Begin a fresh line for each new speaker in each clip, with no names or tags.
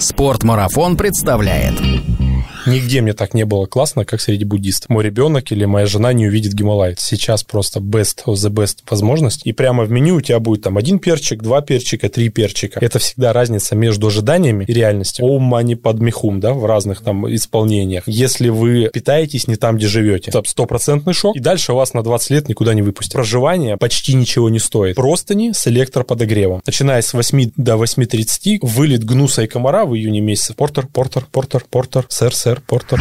Спортмарафон представляет.
Нигде мне так не было классно, как среди буддистов. Мой ребенок или моя жена не увидит Гималай. Сейчас просто best of the best возможность. И прямо в меню у тебя будет там один перчик, два перчика, три перчика. Это всегда разница между ожиданиями и реальностью. Ом мани под мехум, да, в разных там исполнениях. Если вы питаетесь не там, где живете, это стопроцентный шок. И дальше вас на 20 лет никуда не выпустят. Проживание почти ничего не стоит. Простыни с электроподогревом. Начиная с 8 до 8.30 вылет гнуса и комара в июне месяце. Портер, портер, портер, портер, сэр, сэр, Портер.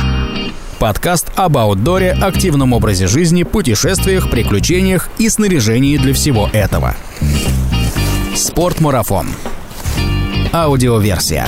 Подкаст об аутдоре, активном образе жизни, путешествиях, приключениях и снаряжении для всего этого. Спортмарафон. Аудиоверсия.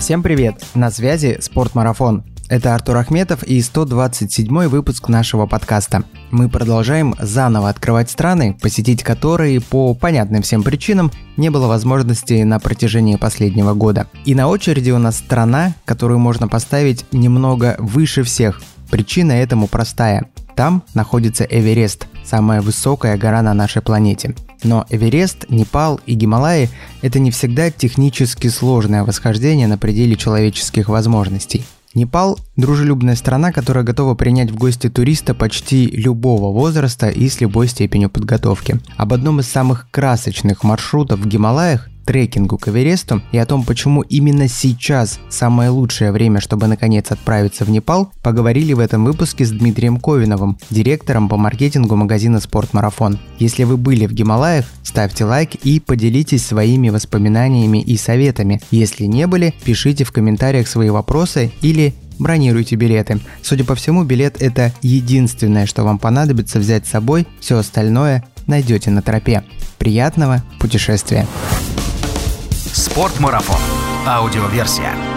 Всем привет! На связи Спортмарафон. Это Артур Ахметов и 127 выпуск нашего подкаста. Мы продолжаем заново открывать страны, посетить которые по понятным всем причинам не было возможности на протяжении последнего года. И на очереди у нас страна, которую можно поставить немного выше всех. Причина этому простая. Там находится Эверест, самая высокая гора на нашей планете. Но Эверест, Непал и Гималаи – это не всегда технически сложное восхождение на пределе человеческих возможностей. Непал – дружелюбная страна, которая готова принять в гости туриста почти любого возраста и с любой степенью подготовки. Об одном из самых красочных маршрутов в Гималаях трекингу к Эвересту и о том, почему именно сейчас самое лучшее время, чтобы наконец отправиться в Непал, поговорили в этом выпуске с Дмитрием Ковиновым, директором по маркетингу магазина «Спортмарафон». Если вы были в Гималаях, ставьте лайк и поделитесь своими воспоминаниями и советами. Если не были, пишите в комментариях свои вопросы или бронируйте билеты. Судя по всему, билет это единственное, что вам понадобится взять с собой, все остальное найдете на тропе. Приятного путешествия!
Спортмарафон. Аудиоверсия.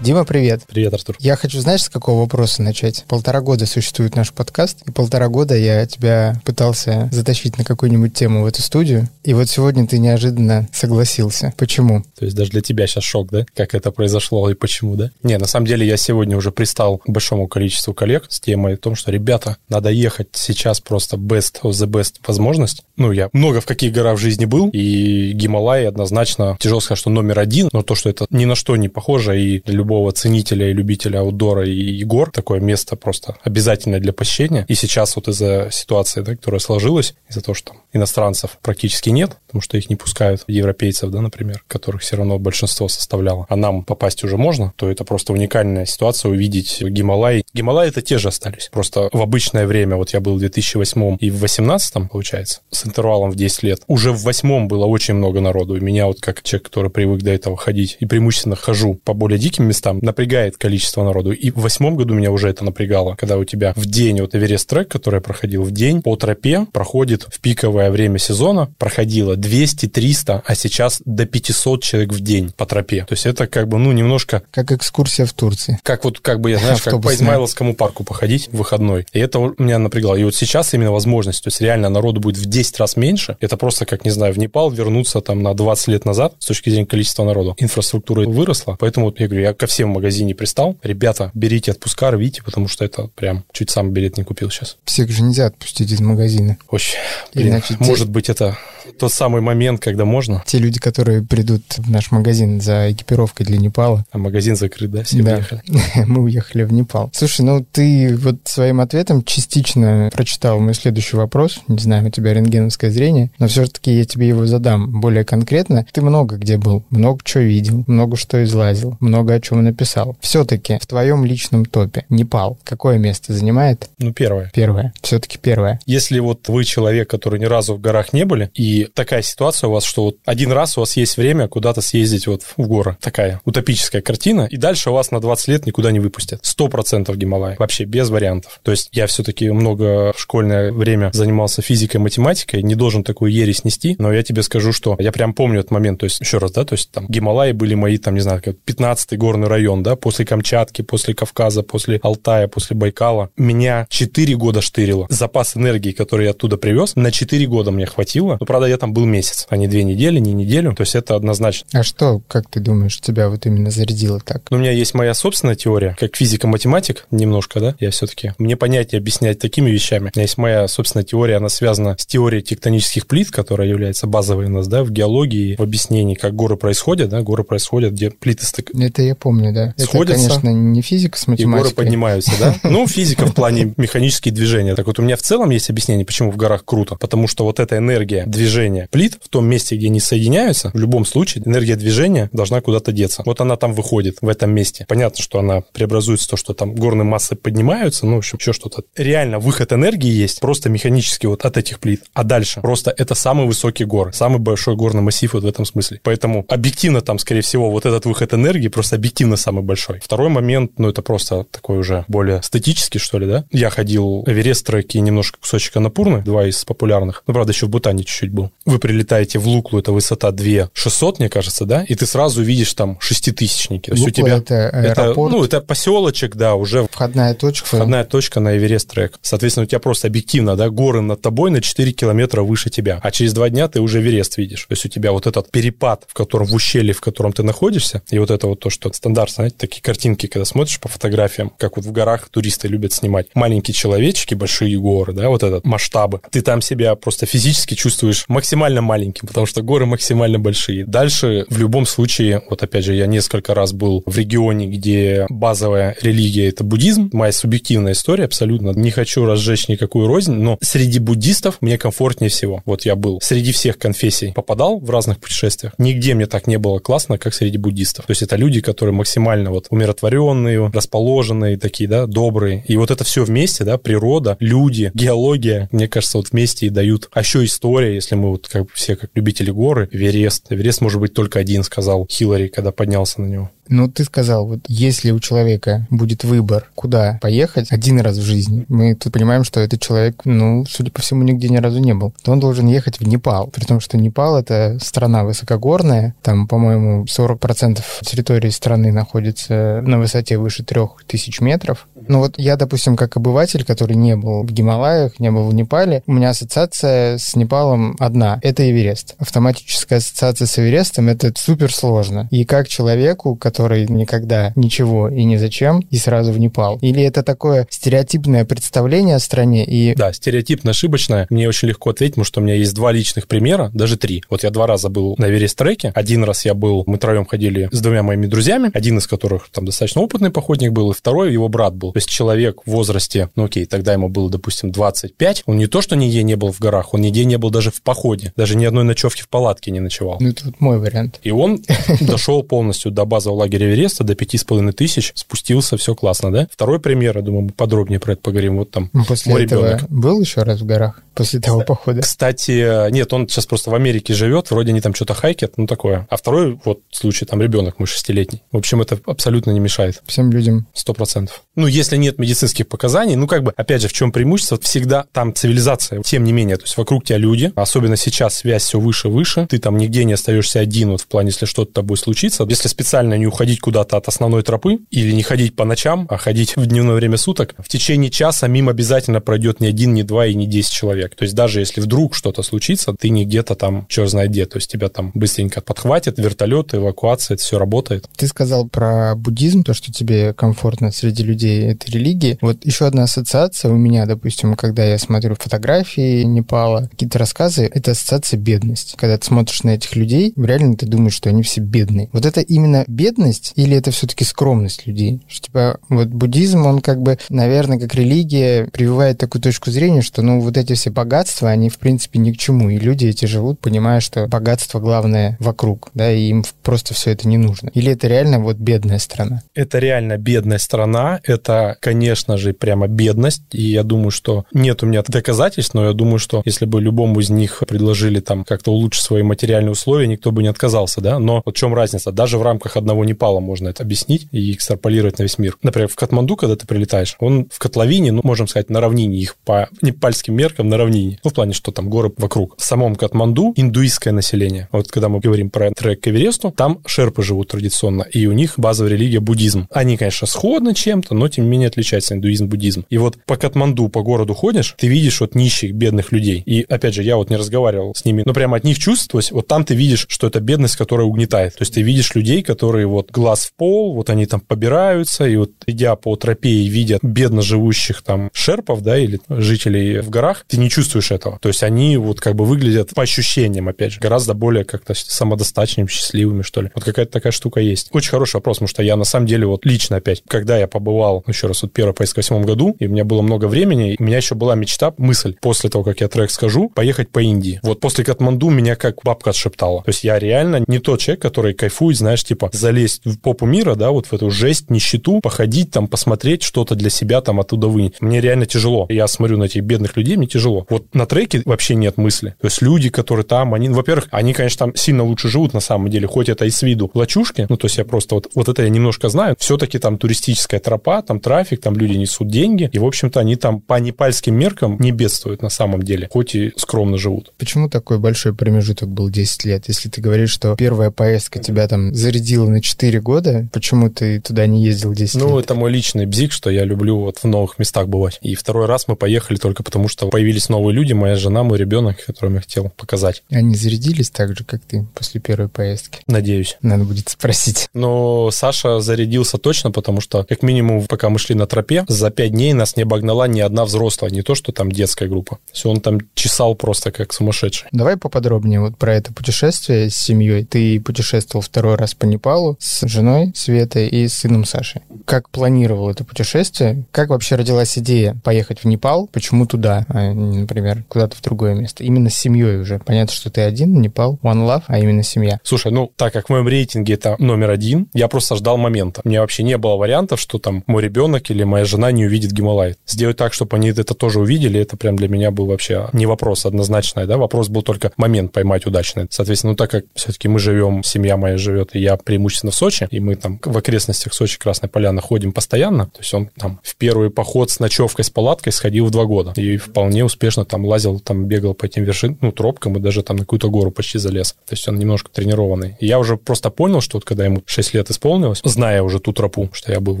Дима, привет.
Привет, Артур.
Я хочу, знаешь, с какого вопроса начать? Полтора года существует наш подкаст, и полтора года я тебя пытался затащить на какую-нибудь тему в эту студию, и вот сегодня ты неожиданно согласился. Почему?
То есть даже для тебя сейчас шок, да? Как это произошло и почему, да? Не, на самом деле я сегодня уже пристал к большому количеству коллег с темой о том, что, ребята, надо ехать сейчас просто best of the best возможность. Ну, я много в каких горах в жизни был, и Гималай однозначно, тяжело сказать, что номер один, но то, что это ни на что не похоже, и для любого ценителя и любителя аутдора и гор такое место просто обязательное для посещения. И сейчас вот из-за ситуации, да, которая сложилась, из-за того, что иностранцев практически нет, потому что их не пускают европейцев, да, например, которых все равно большинство составляло, а нам попасть уже можно, то это просто уникальная ситуация увидеть Гималай. Гималай это те же остались. Просто в обычное время, вот я был в 2008 и в 2018, получается, с интервалом в 10 лет, уже в восьмом было очень много народу. И меня вот как человек, который привык до этого ходить и преимущественно хожу по более диким местам, местам напрягает количество народу. И в восьмом году меня уже это напрягало, когда у тебя в день, вот Эверест трек, который я проходил в день, по тропе проходит в пиковое время сезона, проходило 200-300, а сейчас до 500 человек в день по тропе. То есть это как бы, ну, немножко...
Как экскурсия в Турции.
Как вот, как бы, я, знаешь, как по Измайловскому парку походить в выходной. И это меня напрягало. И вот сейчас именно возможность, то есть реально народу будет в 10 раз меньше. Это просто, как, не знаю, в Непал вернуться там на 20 лет назад с точки зрения количества народу. Инфраструктура выросла, поэтому вот я говорю, я ко всем в магазине пристал. Ребята, берите отпуска, рвите, потому что это прям чуть сам билет не купил сейчас.
Всех же нельзя отпустить из магазина.
Очень. Блин, Иначе может те... быть, это тот самый момент, когда можно.
Те люди, которые придут в наш магазин за экипировкой для Непала.
А магазин закрыт, да? Все
да. уехали? Мы уехали в Непал. Слушай, ну ты вот своим ответом частично прочитал мой следующий вопрос. Не знаю, у тебя рентгеновское зрение, но все-таки я тебе его задам более конкретно. Ты много где был, много чего видел, много что излазил, много о чем написал. Все-таки в твоем личном топе Непал какое место занимает?
Ну, первое.
Первое. Все-таки первое.
Если вот вы человек, который ни разу в горах не были, и такая ситуация у вас, что вот один раз у вас есть время куда-то съездить вот в горы. Такая утопическая картина. И дальше у вас на 20 лет никуда не выпустят. Сто процентов Гималай. Вообще без вариантов. То есть я все-таки много в школьное время занимался физикой, математикой. Не должен такую ересь нести. Но я тебе скажу, что я прям помню этот момент. То есть еще раз, да, то есть там Гималаи были мои, там, не знаю, 15-й горный район, да, после Камчатки, после Кавказа, после Алтая, после Байкала. Меня 4 года штырило. Запас энергии, который я оттуда привез, на 4 года мне хватило. Но, правда, я там был месяц, а не две недели, не неделю. То есть это однозначно.
А что, как ты думаешь, тебя вот именно зарядило так?
Ну, у меня есть моя собственная теория, как физико-математик немножко, да, я все-таки, мне понятие объяснять такими вещами. У меня есть моя собственная теория, она связана с теорией тектонических плит, которая является базовой у нас, да, в геологии, в объяснении, как горы происходят, да, горы происходят, где плиты стык...
Это я помню, да.
Сходятся,
это, конечно, не физика с математикой.
И горы поднимаются, да? Ну, физика в плане механические движения. Так вот, у меня в целом есть объяснение, почему в горах круто. Потому что вот эта энергия движения плит в том месте, где они соединяются, в любом случае, энергия движения должна куда-то деться. Вот она там выходит, в этом месте. Понятно, что она преобразуется, то, что там горные массы поднимаются, ну, в общем, еще что-то. Реально выход энергии есть просто механически вот от этих плит. А дальше просто это самый высокий гор, самый большой горный массив вот в этом смысле. Поэтому объективно там, скорее всего, вот этот выход энергии просто объективно самый большой. Второй момент, ну, это просто такой уже более статический, что ли, да? Я ходил Эверест треки немножко кусочек Анапурны, два из популярных. Ну, правда, еще в Бутане чуть-чуть был. Вы прилетаете в Луклу, это высота 2 600, мне кажется, да? И ты сразу видишь там шеститысячники. То есть у тебя...
это аэропорт?
Это, ну, это поселочек, да, уже...
Входная точка.
Входная точка на Эверест трек. Соответственно, у тебя просто объективно, да, горы над тобой на 4 километра выше тебя. А через два дня ты уже Эверест видишь. То есть у тебя вот этот перепад, в котором в ущелье, в котором ты находишься, и вот это вот то, что стандарт, знаете, такие картинки, когда смотришь по фотографиям, как вот в горах туристы любят снимать. Маленькие человечки, большие горы, да, вот этот масштабы. Ты там себя просто физически чувствуешь максимально маленьким, потому что горы максимально большие. Дальше в любом случае, вот опять же, я несколько раз был в регионе, где базовая религия — это буддизм. Моя субъективная история абсолютно. Не хочу разжечь никакую рознь, но среди буддистов мне комфортнее всего. Вот я был среди всех конфессий, попадал в разных путешествиях. Нигде мне так не было классно, как среди буддистов. То есть это люди, которые максимально вот умиротворенные, расположенные такие, да, добрые. И вот это все вместе, да, природа, люди, геология, мне кажется, вот вместе и дают. А еще история, если мы вот как все как любители горы, Эверест. Эверест может быть только один, сказал Хиллари, когда поднялся на него.
Ну, ты сказал, вот если у человека будет выбор, куда поехать один раз в жизни, мы тут понимаем, что этот человек, ну, судя по всему, нигде ни разу не был, то он должен ехать в Непал. При том, что Непал — это страна высокогорная, там, по-моему, 40% территории страны находится на высоте выше 3000 метров. Ну вот я, допустим, как обыватель, который не был в Гималаях, не был в Непале, у меня ассоциация с Непалом одна — это Эверест. Автоматическая ассоциация с Эверестом — это супер сложно. И как человеку, который который никогда ничего и ни зачем, и сразу в Непал? Или это такое стереотипное представление о стране и...
Да, стереотипно ошибочное. Мне очень легко ответить, потому что у меня есть два личных примера, даже три. Вот я два раза был на Эверест-треке. Один раз я был, мы троем ходили с двумя моими друзьями, один из которых там достаточно опытный походник был, и второй его брат был. То есть человек в возрасте, ну окей, тогда ему было, допустим, 25, он не то, что нигде не был в горах, он нигде не был даже в походе, даже ни одной ночевки в палатке не ночевал.
Ну, это вот мой вариант.
И он дошел полностью до базового лагеря Эвереста, до пяти с половиной тысяч, спустился, все классно, да? Второй пример, я думаю, мы подробнее про это поговорим. Вот там
ну, После мой этого ребенок. был еще раз в горах? После того похода?
Кстати, нет, он сейчас просто в Америке живет, вроде они там что-то хайкят, ну такое. А второй вот случай, там ребенок мой шестилетний. В общем, это абсолютно не мешает.
Всем людям?
Сто процентов. Ну, если нет медицинских показаний, ну как бы, опять же, в чем преимущество? Всегда там цивилизация, тем не менее, то есть вокруг тебя люди, особенно сейчас связь все выше-выше, ты там нигде не остаешься один, вот в плане, если что-то тобой случится. Если специально не уходить куда-то от основной тропы или не ходить по ночам, а ходить в дневное время суток, в течение часа мимо обязательно пройдет не один, не два и не десять человек. То есть даже если вдруг что-то случится, ты не где-то там, черт знает где, то есть тебя там быстренько подхватят, вертолеты, эвакуация, это все работает.
Ты сказал про буддизм, то, что тебе комфортно среди людей этой религии. Вот еще одна ассоциация у меня, допустим, когда я смотрю фотографии Непала, какие-то рассказы, это ассоциация бедность. Когда ты смотришь на этих людей, реально ты думаешь, что они все бедные. Вот это именно бедность или это все-таки скромность людей? Что, типа, вот буддизм, он как бы, наверное, как религия прививает такую точку зрения, что, ну, вот эти все богатства, они, в принципе, ни к чему. И люди эти живут, понимая, что богатство главное вокруг, да, и им просто все это не нужно. Или это реально вот бедная страна?
Это реально бедная страна. Это, конечно же, прямо бедность. И я думаю, что нет у меня доказательств, но я думаю, что если бы любому из них предложили там как-то улучшить свои материальные условия, никто бы не отказался, да. Но в чем разница? Даже в рамках одного Непала можно это объяснить и экстраполировать на весь мир. Например, в Катманду, когда ты прилетаешь, он в котловине, ну, можем сказать, на равнине, их по непальским меркам на равнине. Ну, в плане, что там горы вокруг. В самом Катманду индуистское население. Вот когда мы говорим про трек к Эвересту, там шерпы живут традиционно, и у них базовая религия буддизм. Они, конечно, сходны чем-то, но тем не менее отличаются индуизм, буддизм. И вот по Катманду, по городу ходишь, ты видишь вот нищих, бедных людей. И, опять же, я вот не разговаривал с ними, но прямо от них чувствовалось, вот там ты видишь, что это бедность, которая угнетает. То есть ты видишь людей, которые вот глаз в пол, вот они там побираются, и вот идя по тропе и видя бедно живущих там шерпов, да, или жителей в горах, ты не чувствуешь этого. То есть они вот как бы выглядят по ощущениям, опять же, гораздо более как-то самодостаточными, счастливыми, что ли. Вот какая-то такая штука есть. Очень хороший вопрос, потому что я на самом деле вот лично опять, когда я побывал, еще раз, вот первый поездка в восьмом году, и у меня было много времени, у меня еще была мечта, мысль, после того, как я трек скажу, поехать по Индии. Вот после Катманду меня как бабка отшептала. То есть я реально не тот человек, который кайфует, знаешь, типа залезть в попу мира, да, вот в эту жесть, нищету, походить там, посмотреть что-то для себя там оттуда вынять. Мне реально тяжело. Я смотрю на этих бедных людей, мне тяжело. Вот на треке вообще нет мысли. То есть люди, которые там, они, во-первых, они, конечно, там сильно лучше живут на самом деле, хоть это и с виду лачушки, ну, то есть я просто вот, вот это я немножко знаю, все-таки там туристическая тропа, там трафик, там люди несут деньги, и, в общем-то, они там по непальским меркам не бедствуют на самом деле, хоть и скромно живут.
Почему такой большой промежуток был 10 лет? Если ты говоришь, что первая поездка тебя там зарядила на 4 года, почему ты туда не ездил 10
ну,
лет?
Ну, это мой личный бзик, что я люблю вот в новых местах бывать. И второй раз мы поехали только потому, что появились новые люди, моя жена, мой ребенок, которым я хотел показать.
Они зарядились так же, как ты после первой поездки?
Надеюсь.
Надо будет спросить.
Но Саша зарядился точно, потому что, как минимум, пока мы шли на тропе, за пять дней нас не обогнала ни одна взрослая, не то, что там детская группа. Все, он там чесал просто как сумасшедший.
Давай поподробнее вот про это путешествие с семьей. Ты путешествовал второй раз по Непалу с женой Светой и с сыном Сашей. Как планировал это путешествие? Как вообще родилась идея поехать в Непал? Почему туда, а не, например, куда-то в другое место? Именно с семьей уже. Понятно, что ты один, Непал, One Love, а именно семья.
Слушай, ну, так как в моем рейтинге это номер один, я просто ждал момента. У меня вообще не было вариантов, что там мой ребенок или моя жена не увидит Гималай. Сделать так, чтобы они это тоже увидели, это прям для меня был вообще не вопрос однозначный, да, вопрос был только момент поймать удачный. Соответственно, ну, так как все-таки мы живем, семья моя живет, и я преимущественно в Сочи, и мы там в окрестностях Сочи, Красной Поляны ходим постоянно, то есть он там в первый поход с ночевкой, с палаткой сходил в два года, и вполне успешно там лазил, там бегал по этим вершинам, ну, тропкам, и даже там на какую-то гору почти залез. То есть он немножко тренированный. И я уже просто понял, что вот когда ему 6 лет исполнилось, зная уже ту тропу, что я был в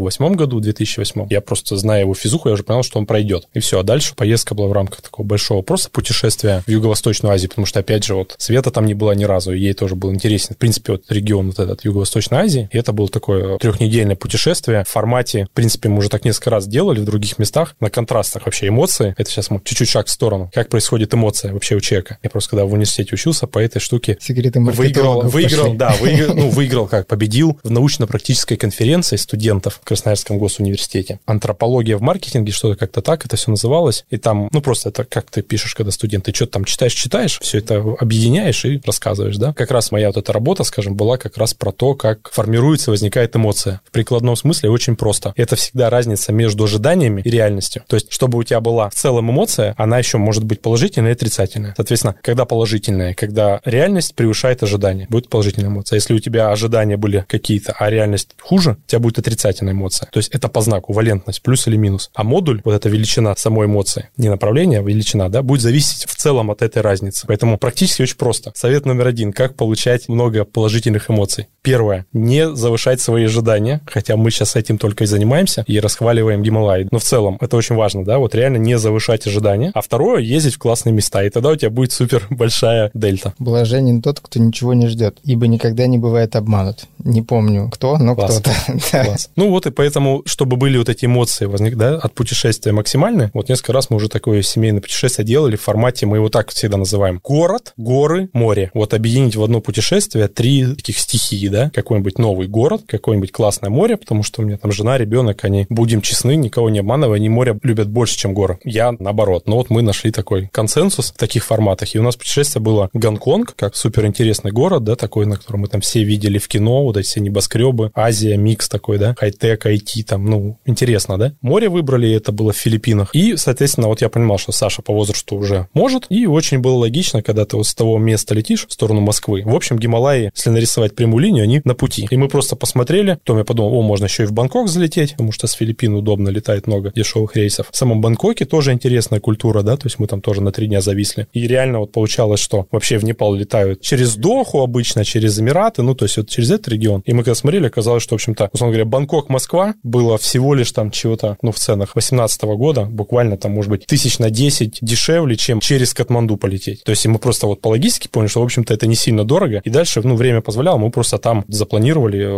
восьмом году, в 2008, я просто, зная его физуху, я уже понял, что он пройдет. И все, а дальше поездка была в рамках такого большого просто путешествия в Юго-Восточную Азию, потому что, опять же, вот Света там не была ни разу, и ей тоже был интересен, в принципе, вот регион вот этот Юго-Восточной Азии, и это было такое трехнедельное путешествие в формате, в принципе, мы уже так несколько раз делали в других местах, на контрастах вообще эмоции. Это сейчас мы чуть-чуть шаг в сторону. Как происходит эмоция вообще у человека. Я просто когда в университете учился, по этой штуке
Секреты
выиграл, выиграл,
пошли.
да, выиграл, ну, выиграл как, победил в научно-практической конференции студентов в Красноярском госуниверситете. Антропология в маркетинге, что-то как-то так это все называлось. И там, ну, просто это как ты пишешь, когда студент, ты что-то там читаешь, читаешь, все это объединяешь и рассказываешь, да. Как раз моя вот эта работа, скажем, была как раз про то, как формируется, возникает эмоция. В прикладном смысле очень просто. Это всегда разница между ожиданиями и реальностью. То есть, чтобы у тебя была в целом эмоция, она еще может быть положительная и отрицательная. Соответственно, когда положительная, когда реальность превышает ожидания, будет положительная эмоция. Если у тебя ожидания были какие-то, а реальность хуже, у тебя будет отрицательная эмоция. То есть это по знаку, валентность, плюс или минус. А модуль, вот эта величина самой эмоции, не направление, а величина, да, будет зависеть в целом от этой разницы. Поэтому практически очень просто. Совет номер один, как получать много положительных эмоций. Первое, не завышать свои ожидания, хотя мы сейчас этим только и занимаемся и расхваливаем Гималай. Но в целом это очень важно, да, вот реально не завышать ожидания. А второе, ездить в классные места, и тогда у тебя будет супер большая дельта.
Блаженен тот, кто ничего не ждет, ибо никогда не бывает обманут. Не помню кто, но кто-то.
Ну вот и поэтому, чтобы были вот эти эмоции возник, да, от путешествия максимальные, вот несколько раз мы уже такое семейное путешествие делали в формате, мы его так всегда называем, город, горы, море. Вот объединить в одно путешествие три таких стихии, да, какой-нибудь новый город, какое-нибудь классное море, потому что у меня там жена, ребенок, они, будем честны, никого не обманывая, они море любят больше, чем горы. Я наоборот. Но вот мы нашли такой консенсус в таких форматах, и у нас путешествие было Гонконг, как супер интересный город, да, такой, на котором мы там все видели в кино, вот эти все небоскребы, Азия, микс такой, да, хай-тек, IT, там, ну, интересно, да. Море выбрали, это было в Филиппинах. И, соответственно, вот я понимал, что Саша по возрасту уже может, и очень было логично, когда ты вот с того места летишь в сторону Москвы. В общем, Гималаи, если нарисовать прямую линию, они на пути пути. И мы просто посмотрели, потом я подумал, о, можно еще и в Бангкок залететь, потому что с Филиппин удобно летает много дешевых рейсов. В самом Бангкоке тоже интересная культура, да, то есть мы там тоже на три дня зависли. И реально вот получалось, что вообще в Непал летают через Доху обычно, через Эмираты, ну, то есть вот через этот регион. И мы когда смотрели, оказалось, что, в общем-то, условно говоря, Бангкок-Москва было всего лишь там чего-то, ну, в ценах 18 года, буквально там, может быть, тысяч на 10 дешевле, чем через Катманду полететь. То есть мы просто вот по логистике поняли, что, в общем-то, это не сильно дорого. И дальше, ну, время позволяло, мы просто там запланировали,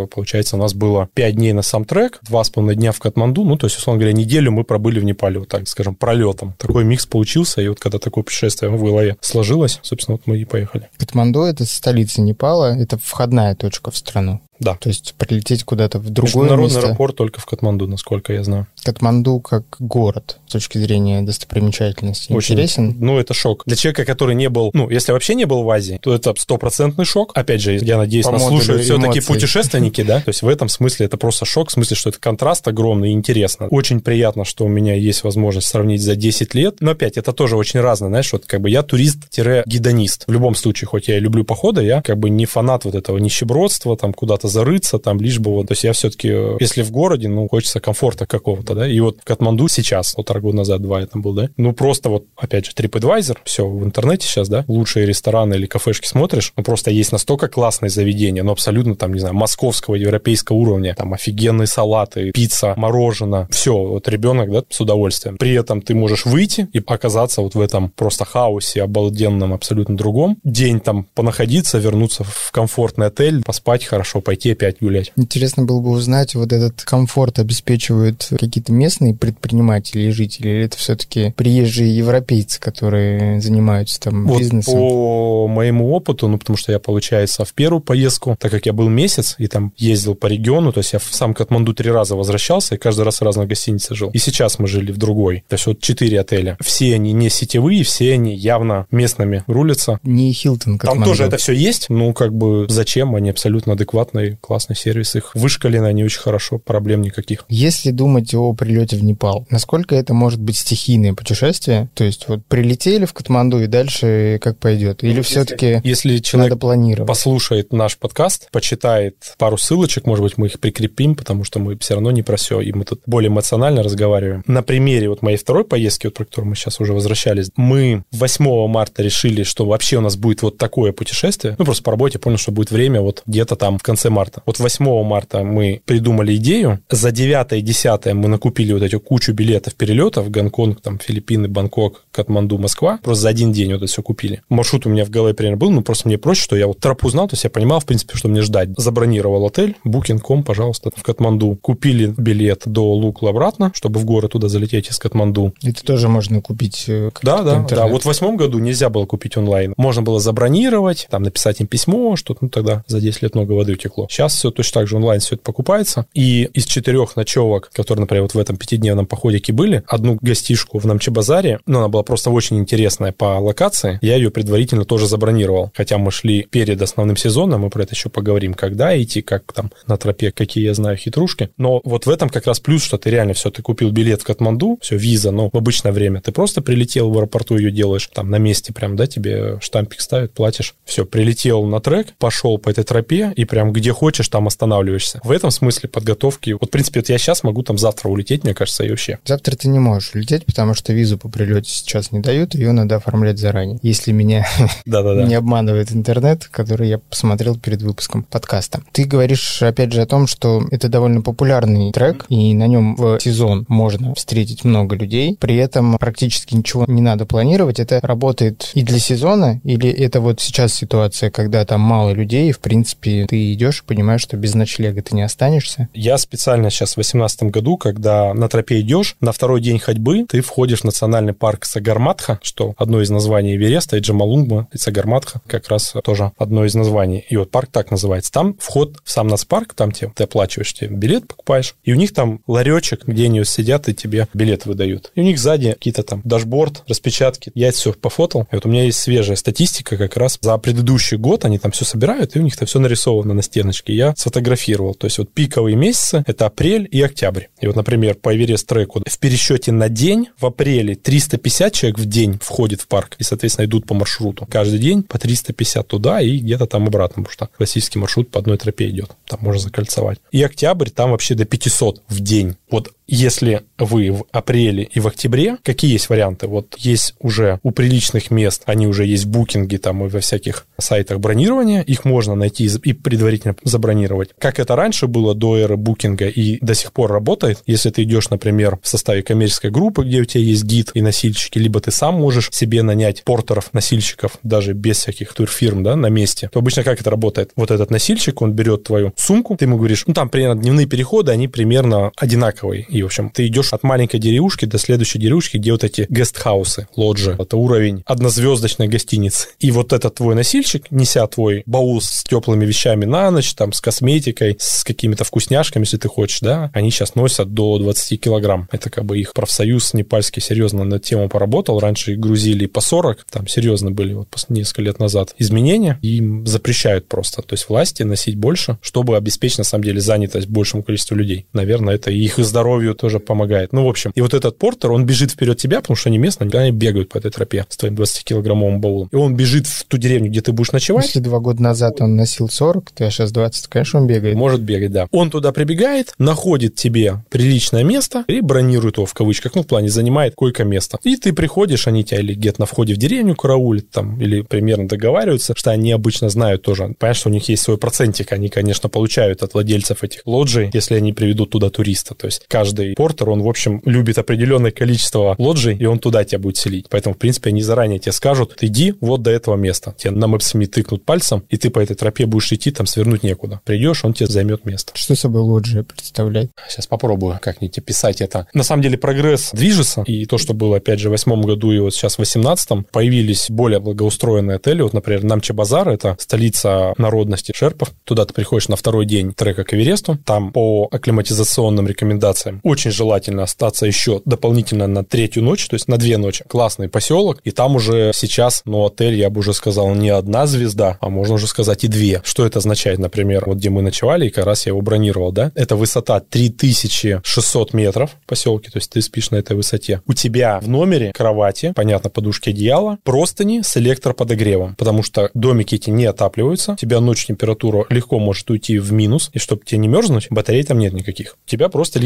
получается, у нас было 5 дней на сам трек, 2,5 дня в Катманду, ну, то есть, условно говоря, неделю мы пробыли в Непале, вот так скажем, пролетом. Такой микс получился, и вот когда такое путешествие в голове сложилось, собственно, вот мы и поехали.
Катманду — это столица Непала, это входная точка в страну.
Да.
То есть прилететь куда-то в другое
Международный
место.
аэропорт только в Катманду, насколько я знаю.
Катманду как город с точки зрения достопримечательности
Очень,
интересен.
Ну, это шок. Для человека, который не был, ну, если вообще не был в Азии, то это стопроцентный шок. Опять же, я надеюсь,
По
нас слушают все-таки путешественники, да? То есть в этом смысле это просто шок, в смысле, что это контраст огромный и интересно. Очень приятно, что у меня есть возможность сравнить за 10 лет. Но опять, это тоже очень разное, знаешь, вот как бы я турист-гидонист. В любом случае, хоть я и люблю походы, я как бы не фанат вот этого нищебродства, там куда-то зарыться, там лишь бы вот. То есть я все-таки, если в городе, ну, хочется комфорта какого-то, да, и вот Катманду сейчас, полтора года назад, два я там был, да, ну, просто вот, опять же, TripAdvisor, все, в интернете сейчас, да, лучшие рестораны или кафешки смотришь, ну, просто есть настолько классные заведения, ну, абсолютно там, не знаю, московского, европейского уровня, там, офигенные салаты, пицца, мороженое, все, вот ребенок, да, с удовольствием. При этом ты можешь выйти и оказаться вот в этом просто хаосе обалденном, абсолютно другом. День там понаходиться, вернуться в комфортный отель, поспать хорошо, пойти опять гулять.
Интересно было бы узнать, вот этот комфорт обеспечивают какие-то местные предприниматели и жители, или это все-таки приезжие европейцы, которые занимаются там
Вот
бизнесом?
по моему опыту, ну, потому что я, получается, в первую поездку, так как я был месяц и там ездил по региону, то есть я в сам Катманду три раза возвращался и каждый раз в разной гостинице жил. И сейчас мы жили в другой. То есть вот четыре отеля. Все они не сетевые, все они явно местными рулятся.
Не Хилтон, как
Там тоже это все есть, ну, как бы, зачем? Они абсолютно адекватные, классный сервис, их вышкалены, они очень хорошо, проблем никаких.
Если думать о прилете в Непал, насколько это может быть стихийное путешествие? То есть вот прилетели в Катманду и дальше как пойдет? Или
Ну,
все-таки
Если человек
надо планировать?
послушает наш подкаст, почитает пару ссылочек, может быть, мы их прикрепим, потому что мы все равно не про все, и мы тут более эмоционально разговариваем. На примере вот моей второй поездки, вот про которую мы сейчас уже возвращались, мы 8 марта решили, что вообще у нас будет вот такое путешествие. Ну, просто по работе понял, что будет время вот где-то там в конце марта. Вот 8 марта мы придумали идею, за 9 и 10 мы накупили вот эту кучу билетов перелетов, Гонконг, там, Филиппины, Бангкок, Катманду, Москва, просто за один день вот это все купили. Маршрут у меня в голове примерно был, но просто мне проще, что я вот тропу знал, то есть я понимал, в принципе, что мне ждать. Забронировал отель, Booking.com, пожалуйста, в Катманду. Купили билет до Лукла обратно, чтобы в город туда залететь из Катманду.
Это тоже можно купить э,
Да, да, да.
интернету.
Вот в восьмом году нельзя было купить онлайн. Можно было забронировать, там написать им письмо, что-то, ну тогда за 10 лет много воды утекло. Сейчас все точно так же онлайн все это покупается. И из четырех ночевок, которые, например, вот в этом пятидневном походике были, одну гостишку в Намче-базаре, ну, она была просто очень интересная по локации, я ее предварительно тоже забронировал. Хотя мы шли перед основным сезоном, мы про это еще поговорим, когда идти, как там на тропе, какие я знаю хитрушки. Но вот в этом как раз плюс, что ты реально все, ты купил билет в Катманду, все, виза, но в обычное время ты просто прилетел в аэропорту, ее делаешь, там на месте прям, да, тебе штампик ставят, платишь. Все, прилетел на трек, пошел по этой тропе и прям где хочешь, там останавливаешься. В этом смысле подготовки, вот, в принципе, вот я сейчас могу там завтра улететь, мне кажется, и вообще.
Завтра ты не можешь улететь, потому что визу по прилете сейчас не дают, ее надо оформлять заранее. Если меня не обманывает интернет, который я посмотрел перед выпуском подкаста. Ты говоришь, опять же, о том, что это довольно популярный трек, и на нем в сезон можно встретить много людей. При этом практически ничего не надо планировать. Это работает и для сезона, или это вот сейчас ситуация, когда там мало людей, и, в принципе, ты идешь и понимаешь, что без ночлега ты не останешься.
Я специально сейчас в 2018 году, когда на тропе идешь, на второй день ходьбы ты входишь в национальный парк Сагарматха, что одно из названий Эвереста, и Джомолунгма, и Сагарматха как раз тоже одно из названий. И вот парк так называется. Там вход в сам нацпарк, там тебе, ты оплачиваешь, тебе билет покупаешь, и у них там ларечек, где они сидят и тебе билет выдают. И у них сзади какие-то там dashboard, распечатки. Я это все пофотал. И вот у меня есть свежая статистика как раз за предыдущий год, они там все собирают, и у них там все нарисовано на стеночке. Картиночки я сфотографировал. То есть вот пиковые месяцы — это апрель и октябрь. И вот, например, по Эверест-треку в пересчете на день в апреле 350 человек в день входит в парк и, соответственно, идут по маршруту. Каждый день по 350 туда и где-то там обратно, потому что классический маршрут по одной тропе идет. Там можно закольцевать. И октябрь там вообще до 500 в день. Вот если вы в апреле и в октябре, какие есть варианты? Вот есть уже у приличных мест, они уже есть в букинге там и во всяких сайтах бронирования, их можно найти и предварительно забронировать. Как это раньше было до эры букинга и до сих пор работает, если ты идешь, например, в составе коммерческой группы, где у тебя есть гид и носильщики, либо ты сам можешь себе нанять портеров, носильщиков, даже без всяких турфирм, да, на месте, то обычно как это работает? Вот этот носильщик, он берет твою сумку, ты ему говоришь, ну там примерно дневные переходы, они примерно одинаковые, и в общем, ты идешь от маленькой деревушки до следующей деревушки, где вот эти гестхаусы, лоджи. Это уровень однозвездочной гостиницы. И вот этот твой носильщик, неся твой баул с теплыми вещами на ночь, там, с косметикой, с какими-то вкусняшками, если ты хочешь, да, они сейчас носят до 20 килограмм. Это как бы их профсоюз непальский серьезно на тему поработал. Раньше их грузили по 40, там серьезно были вот несколько лет назад изменения. Им запрещают просто, то есть власти носить больше, чтобы обеспечить, на самом деле, занятость большему количеству людей. Наверное, это их здоровью здоровью тоже помогает. Ну, в общем, и вот этот портер, он бежит вперед тебя, потому что они местные, они бегают по этой тропе с твоим 20-килограммовым баулом. И он бежит в ту деревню, где ты будешь ночевать.
Если два года назад он носил 40, то я сейчас 20, конечно, он бегает.
Может бегать, да. Он туда прибегает, находит тебе приличное место и бронирует его в кавычках, ну, в плане занимает койко-место. И ты приходишь, они тебя или где-то на входе в деревню караулят там, или примерно договариваются, что они обычно знают тоже. Понятно, что у них есть свой процентик, они, конечно, получают от владельцев этих лоджий, если они приведут туда туриста. То есть каждый каждый портер, он, в общем, любит определенное количество лоджий, и он туда тебя будет селить. Поэтому, в принципе, они заранее тебе скажут, иди вот до этого места. Тебе на Maps.me тыкнут пальцем, и ты по этой тропе будешь идти, там свернуть некуда. Придешь, он тебе займет место.
Что собой лоджия представляет?
Сейчас попробую как-нибудь описать это. На самом деле прогресс движется, и то, что было, опять же, в восьмом году и вот сейчас в восемнадцатом, появились более благоустроенные отели. Вот, например, Намче Базар, это столица народности шерпов. Туда ты приходишь на второй день трека к Эвересту. Там по акклиматизационным рекомендациям очень желательно остаться еще дополнительно на третью ночь, то есть на две ночи. Классный поселок, и там уже сейчас, ну, отель, я бы уже сказал, не одна звезда, а можно уже сказать и две. Что это означает, например, вот где мы ночевали, и как раз я его бронировал, да? Это высота 3600 метров в поселке, то есть ты спишь на этой высоте. У тебя в номере кровати, понятно, подушки, одеяла, простыни с электроподогревом, потому что домики эти не отапливаются, у тебя ночь температура легко может уйти в минус, и чтобы тебе не мерзнуть, батарей там нет никаких. У тебя просто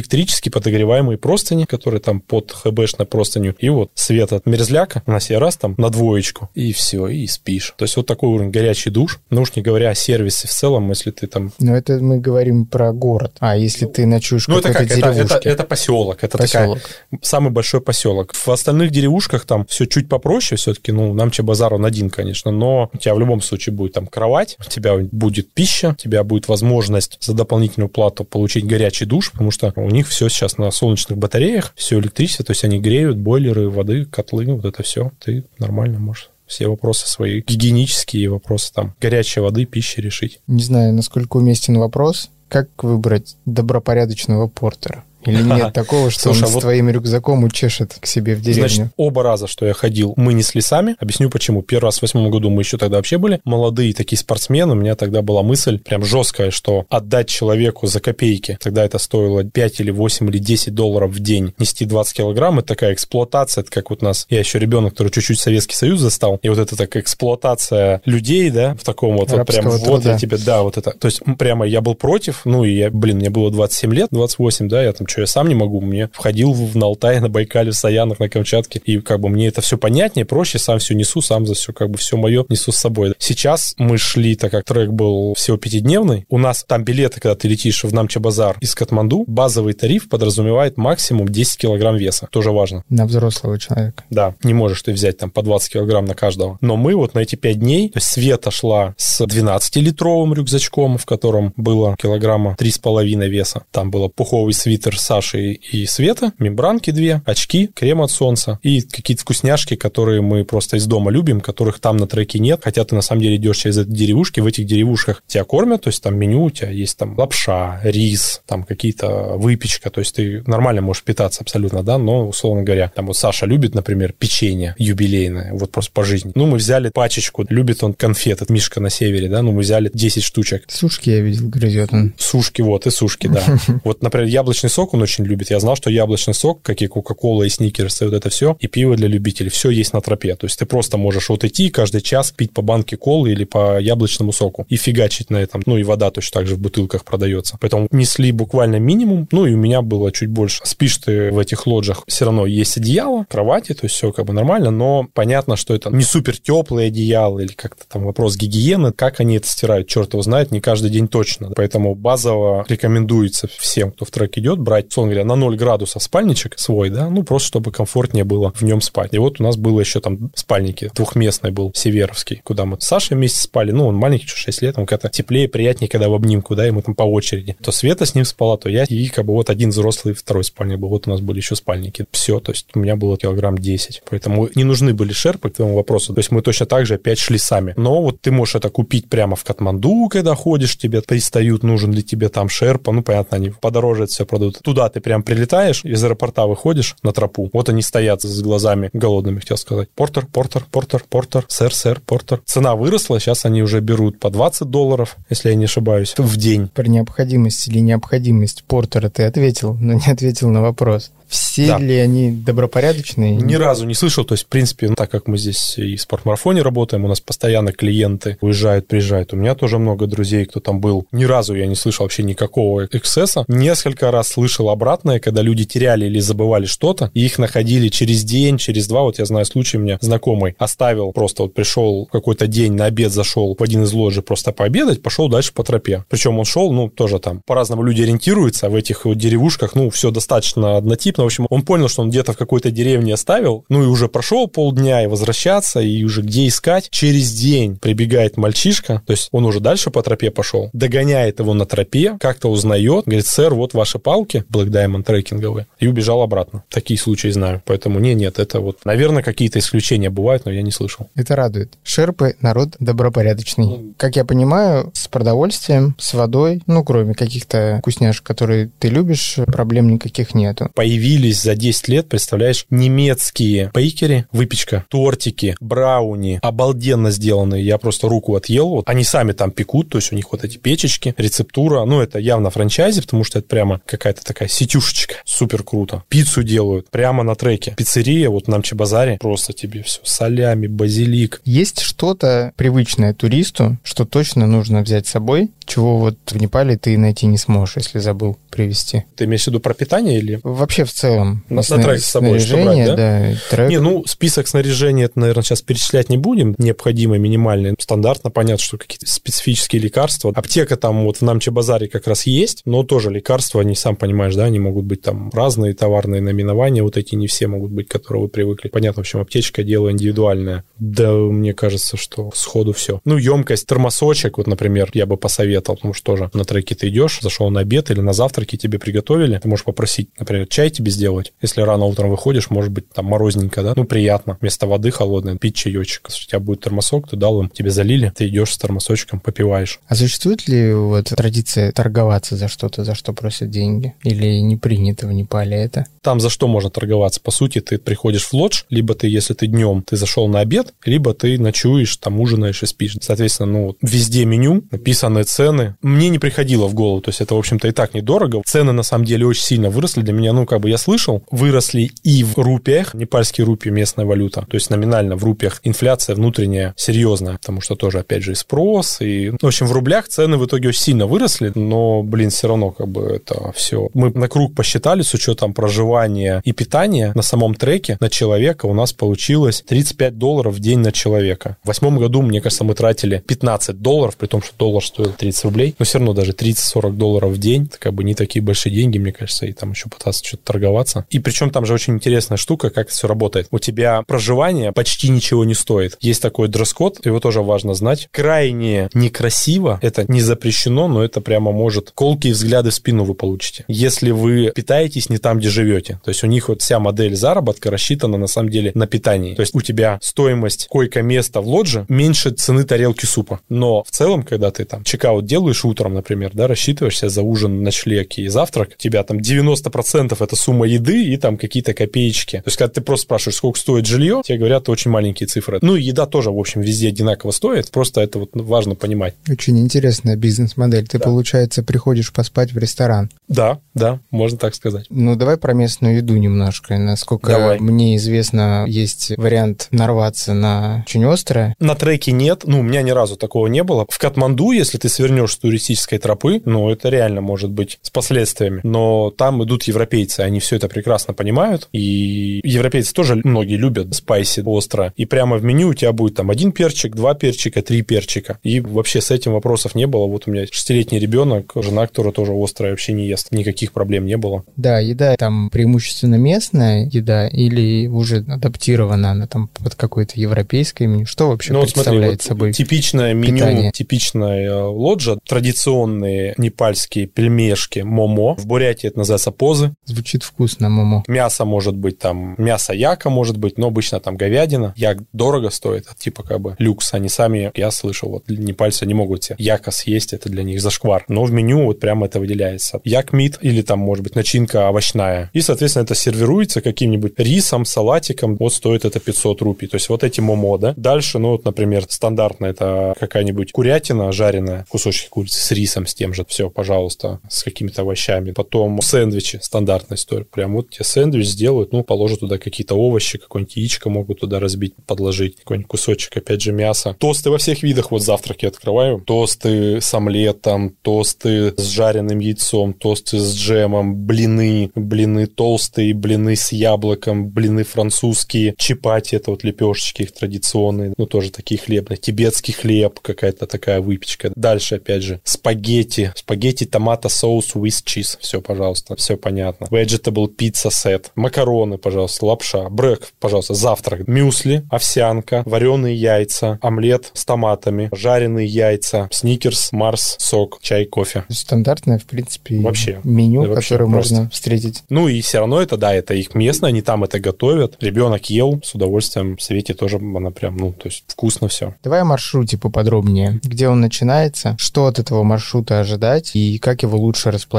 электрически подогреваемые простыни, которые там под ХБшной простыню, и вот свет от мерзляка на сей раз там на двоечку, и все, и спишь. То есть вот такой уровень горячий душ. Ну уж не говоря о сервисе в целом, если ты там...
Но это мы говорим про город. А если ты ночуешь ну, это как? Это,
это, это поселок. Это поселок. такая самый большой поселок. В остальных деревушках там все чуть попроще все-таки. Ну, нам Чебазар он один, конечно, но у тебя в любом случае будет там кровать, у тебя будет пища, у тебя будет возможность за дополнительную плату получить горячий душ, потому что у них все сейчас на солнечных батареях, все электричество, то есть они греют бойлеры, воды, котлы, вот это все. Ты нормально можешь все вопросы свои, гигиенические вопросы там, горячей воды, пищи решить.
Не знаю, насколько уместен вопрос, как выбрать добропорядочного портера? Или нет такого, что Слушай, он а вот... с твоим рюкзаком учешет к себе в деревню? Значит,
оба раза, что я ходил, мы несли сами. Объясню почему. Первый раз в восьмом году мы еще тогда вообще были молодые такие спортсмены. У меня тогда была мысль прям жесткая, что отдать человеку за копейки, тогда это стоило 5 или 8 или 10 долларов в день, нести 20 килограмм, это такая эксплуатация, это как вот нас, я еще ребенок, который чуть-чуть Советский Союз застал, и вот это такая эксплуатация людей, да, в таком вот, вот прям, вот я тебе, да, вот это. То есть прямо я был против, ну и я, блин, мне было 27 лет, 28, да, я там что я сам не могу, мне входил в, на Алтае, на Байкале, в Саянах, на Камчатке, и как бы мне это все понятнее, проще, сам все несу, сам за все, как бы все мое несу с собой. Сейчас мы шли, так как трек был всего пятидневный, у нас там билеты, когда ты летишь в Намча-Базар из Катманду, базовый тариф подразумевает максимум 10 килограмм веса, тоже важно.
На взрослого человека.
Да, не можешь ты взять там по 20 килограмм на каждого. Но мы вот на эти 5 дней, то есть Света шла с 12-литровым рюкзачком, в котором было килограмма 3,5 веса. Там было пуховый свитер например, Саши и Света, мембранки две, очки, крем от солнца и какие-то вкусняшки, которые мы просто из дома любим, которых там на треке нет, хотя ты на самом деле идешь через эти деревушки, в этих деревушках тебя кормят, то есть там меню у тебя есть там лапша, рис, там какие-то выпечка, то есть ты нормально можешь питаться абсолютно, да, но, условно говоря, там вот Саша любит, например, печенье юбилейное, вот просто по жизни. Ну, мы взяли пачечку, любит он конфеты, Мишка на севере, да, ну, мы взяли 10 штучек.
Сушки я видел, грызет он.
Сушки, вот, и сушки, да. Вот, например, яблочный сок он очень любит. Я знал, что яблочный сок, как и Кока-Кола, и Сникерс, и вот это все, и пиво для любителей, все есть на тропе. То есть ты просто можешь вот идти каждый час пить по банке колы или по яблочному соку и фигачить на этом. Ну, и вода точно так же в бутылках продается. Поэтому несли буквально минимум, ну, и у меня было чуть больше. Спишь ты в этих лоджах, все равно есть одеяло, кровати, то есть все как бы нормально, но понятно, что это не супер теплые одеяло или как-то там вопрос гигиены, как они это стирают, черт его знает, не каждый день точно. Поэтому базово рекомендуется всем, кто в трек идет, брать, условно говоря, на 0 градусов спальничек свой, да, ну просто чтобы комфортнее было в нем спать. И вот у нас было еще там спальники, двухместный был, Северовский, куда мы с Сашей вместе спали, ну он маленький, 6 лет, он как-то теплее, приятнее, когда в обнимку, да, и мы там по очереди. То Света с ним спала, то я, и как бы вот один взрослый, второй спальник был, вот у нас были еще спальники. Все, то есть у меня было килограмм 10, поэтому не нужны были шерпы к твоему вопросу, то есть мы точно так же опять шли сами. Но вот ты можешь это купить прямо в Катманду, когда ходишь, тебе пристают, нужен ли тебе там шерпа, ну, понятно, они подороже это все продают. Туда ты прям прилетаешь, из аэропорта выходишь на тропу, вот они стоят с глазами голодными, хотел сказать. Портер, портер, портер, портер, сэр, сэр, портер. Цена выросла, сейчас они уже берут по 20 долларов, если я не ошибаюсь, в день.
Про необходимость или необходимость портера ты ответил, но не ответил на вопрос. Все да. ли они добропорядочные?
Ни разу не слышал. То есть, в принципе, так как мы здесь и в спортмарафоне работаем, у нас постоянно клиенты уезжают, приезжают. У меня тоже много друзей, кто там был. Ни разу я не слышал вообще никакого эксцесса. Несколько раз слышал обратное, когда люди теряли или забывали что-то, и их находили через день, через два. Вот я знаю случай, у меня знакомый оставил, просто вот пришел какой-то день на обед, зашел в один из ложей просто пообедать, пошел дальше по тропе. Причем он шел, ну, тоже там по-разному люди ориентируются, в этих вот деревушках, ну, все достаточно однотипно, ну, в общем, он понял, что он где-то в какой-то деревне оставил, ну и уже прошел полдня и возвращаться, и уже где искать. Через день прибегает мальчишка, то есть он уже дальше по тропе пошел, догоняет его на тропе, как-то узнает, говорит, сэр, вот ваши палки, Black Diamond трекинговые, и убежал обратно. Такие случаи знаю. Поэтому не, нет, это вот, наверное, какие-то исключения бывают, но я не слышал.
Это радует. Шерпы народ добропорядочный. Ну, как я понимаю, с продовольствием, с водой, ну, кроме каких-то вкусняшек, которые ты любишь, проблем никаких нету.
Появились появились за 10 лет, представляешь, немецкие бейкери, выпечка, тортики, брауни, обалденно сделанные. Я просто руку отъел. Вот. Они сами там пекут, то есть у них вот эти печечки, рецептура. Ну, это явно франчайзи, потому что это прямо какая-то такая сетюшечка. Супер круто. Пиццу делают прямо на треке. Пиццерия, вот на Мчебазаре, просто тебе все. Солями, базилик.
Есть что-то привычное туристу, что точно нужно взять с собой, чего вот в Непале ты найти не сможешь, если забыл привезти.
Ты имеешь в виду про питание или?
Вообще в целом.
На, на трек с собой что брать, да? да
трек.
Не, ну, список снаряжения, это, наверное, сейчас перечислять не будем. Необходимые, минимальные. Стандартно понятно, что какие-то специфические лекарства. Аптека там вот в Намче-базаре как раз есть, но тоже лекарства, они, сам понимаешь, да, они могут быть там разные товарные наименования, вот эти не все могут быть, которые вы привыкли. Понятно, в общем, аптечка дело индивидуальное. Да, мне кажется, что сходу все. Ну, емкость, термосочек, вот, например, я бы посоветовал, потому что тоже на треке ты идешь, зашел на обед или на завтраке тебе приготовили, ты можешь попросить, например, чай тебе сделать. Если рано утром выходишь, может быть, там морозненько, да? Ну, приятно. Вместо воды холодной пить чаечек. Если у тебя будет термосок, ты дал им, тебе залили, ты идешь с термосочком, попиваешь.
А существует ли вот традиция торговаться за что-то, за что просят деньги? Или не принято в Непале это?
Там за что можно торговаться? По сути, ты приходишь в лодж, либо ты, если ты днем, ты зашел на обед, либо ты ночуешь, там ужинаешь и спишь. Соответственно, ну, везде меню, написаны цены. Мне не приходило в голову, то есть это, в общем-то, и так недорого. Цены, на самом деле, очень сильно выросли для меня. Ну, как бы я слышал, выросли и в рупиях, непальские рупии местная валюта, то есть номинально в рупиях инфляция внутренняя серьезная, потому что тоже, опять же, и спрос, и, в общем, в рублях цены в итоге очень сильно выросли, но, блин, все равно как бы это все. Мы на круг посчитали с учетом проживания и питания на самом треке на человека у нас получилось 35 долларов в день на человека. В восьмом году, мне кажется, мы тратили 15 долларов, при том, что доллар стоил 30 рублей, но все равно даже 30-40 долларов в день, это как бы не такие большие деньги, мне кажется, и там еще пытаться что-то торговаться. И причем там же очень интересная штука, как все работает. У тебя проживание почти ничего не стоит. Есть такой дресс-код, его тоже важно знать. Крайне некрасиво, это не запрещено, но это прямо может колкие взгляды в спину вы получите. Если вы питаетесь не там, где живете. То есть у них вот вся модель заработка рассчитана на самом деле на питании. То есть у тебя стоимость койка-места в лодже меньше цены тарелки супа. Но в целом, когда ты там чекаут делаешь утром, например, да, рассчитываешься за ужин, ночлег и завтрак, у тебя там 90% это сумма еды и там какие-то копеечки. То есть когда ты просто спрашиваешь, сколько стоит жилье, тебе говорят очень маленькие цифры. Ну и еда тоже, в общем, везде одинаково стоит, просто это вот важно понимать.
Очень интересная бизнес-модель. Ты, да. получается, приходишь поспать в ресторан.
Да, да, можно так сказать.
Ну, давай про местную еду немножко. Насколько давай. мне известно, есть вариант нарваться на очень острое.
На треке нет, ну, у меня ни разу такого не было. В Катманду, если ты свернешь с туристической тропы, ну, это реально может быть с последствиями. Но там идут европейцы, они все это прекрасно понимают, и европейцы тоже многие любят спайси остро. И прямо в меню у тебя будет там один перчик, два перчика, три перчика. И вообще с этим вопросов не было. Вот у меня шестилетний ребенок, жена, которая тоже острая, вообще не ест. Никаких проблем не было.
Да, еда там преимущественно местная еда или уже адаптирована она там под какое-то европейское меню? Что вообще ну, представляет смотри, собой?
Типичное меню, питание? типичная э, лоджа, традиционные непальские пельмешки момо. В Бурятии это называется позы.
Звучит вкусно, момо.
Мясо может быть там, мясо яка может быть, но обычно там говядина. Як дорого стоит, это типа как бы люкс. Они сами, я слышал, вот непальцы не могут себе яка съесть, это для них зашквар. Но в меню вот прямо это выделяется. Як мид или там может быть начинка овощная. И, соответственно, это сервируется каким-нибудь рисом, салатиком. Вот стоит это 500 рупий. То есть вот эти момо, да. Дальше, ну вот, например, стандартно это какая-нибудь курятина жареная, кусочки курицы с рисом, с тем же. Все, пожалуйста, с какими-то овощами. Потом сэндвичи, стандартная история. Прям вот тебе сэндвич сделают, ну, положат туда какие-то овощи, какое-нибудь яичко могут туда разбить, подложить, какой-нибудь кусочек, опять же, мяса. Тосты во всех видах, вот завтраки открываю. Тосты с омлетом, тосты с жареным яйцом, тосты с джемом, блины, блины толстые, блины с яблоком, блины французские, чипати, это вот лепешечки их традиционные, ну, тоже такие хлебные. Тибетский хлеб, какая-то такая выпечка. Дальше, опять же, спагетти, спагетти, томато, соус, with cheese. Все, пожалуйста, все понятно. Vegetable pizza set, макароны, пожалуйста, лапша, брек, пожалуйста, завтрак, мюсли, овсянка, вареные яйца, омлет с томатами, жареные яйца, сникерс, марс, сок, чай, кофе.
Стандартное, в принципе, вообще меню, да, вообще которое просто. можно встретить.
Ну и все равно это, да, это их местно, они там это готовят. Ребенок ел с удовольствием. Свете тоже она прям, ну, то есть вкусно все.
Давай о маршруте поподробнее. Где он начинается, что от этого маршрута ожидать и как его лучше распланировать?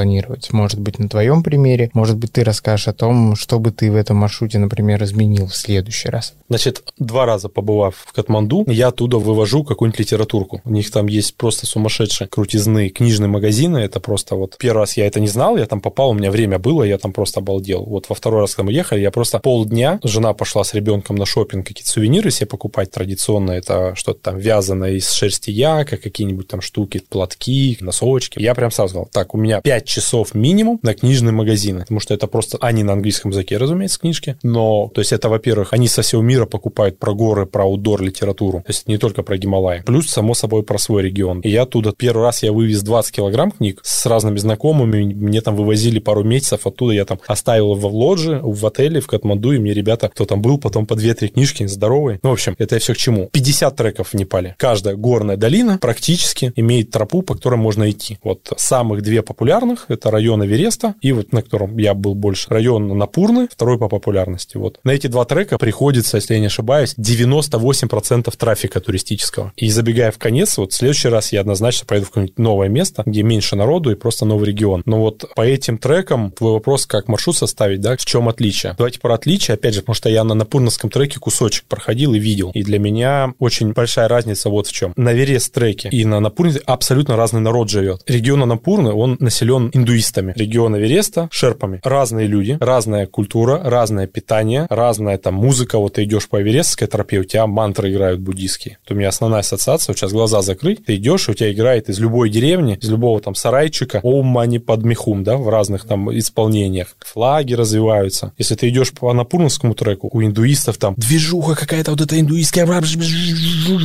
Может быть, на твоем примере, может быть, ты расскажешь о том, что бы ты в этом маршруте, например, изменил в следующий раз.
Значит, два раза побывав в Катманду, я оттуда вывожу какую-нибудь литературку. У них там есть просто сумасшедшие крутизны книжные магазины. Это просто вот первый раз я это не знал, я там попал, у меня время было, я там просто обалдел. Вот во второй раз, когда мы ехали, я просто полдня, жена пошла с ребенком на шопинг какие-то сувениры себе покупать традиционно. Это что-то там вязаное из шерсти яка, какие-нибудь там штуки, платки, носочки. Я прям сразу сказал, так, у меня 5 часов минимум на книжные магазины, потому что это просто, они на английском языке, разумеется, книжки, но, то есть это, во-первых, они со всего мира покупают про горы, про аутдор литературу, то есть не только про Гималай, плюс, само собой, про свой регион. И я оттуда первый раз я вывез 20 килограмм книг с разными знакомыми, мне там вывозили пару месяцев, оттуда я там оставил в лодже, в отеле в Катманду, и мне ребята, кто там был, потом по 2-3 книжки, здоровые. Ну, в общем, это я все к чему. 50 треков в Непале. Каждая горная долина практически имеет тропу, по которой можно идти. Вот самых две популярных, это район Эвереста, и вот на котором я был больше, район Напурны, второй по популярности. Вот. На эти два трека приходится, если я не ошибаюсь, 98% трафика туристического. И забегая в конец, вот в следующий раз я однозначно поеду в какое-нибудь новое место, где меньше народу и просто новый регион. Но вот по этим трекам твой вопрос, как маршрут составить, да, в чем отличие? Давайте про отличие, опять же, потому что я на Напурновском треке кусочек проходил и видел. И для меня очень большая разница вот в чем. На Верес треке и на Напурне абсолютно разный народ живет. Регион Анапурны, он населен индуистами. Регион Эвереста — шерпами. Разные люди, разная культура, разное питание, разная там музыка. Вот ты идешь по Эверестской тропе, у тебя мантры играют буддийские. Вот у меня основная ассоциация, вот сейчас глаза закрыть, ты идешь, у тебя играет из любой деревни, из любого там сарайчика Ом Мани Падмихум, да, в разных там исполнениях. Флаги развиваются. Если ты идешь по Анапурнскому треку, у индуистов там движуха какая-то вот эта индуистская,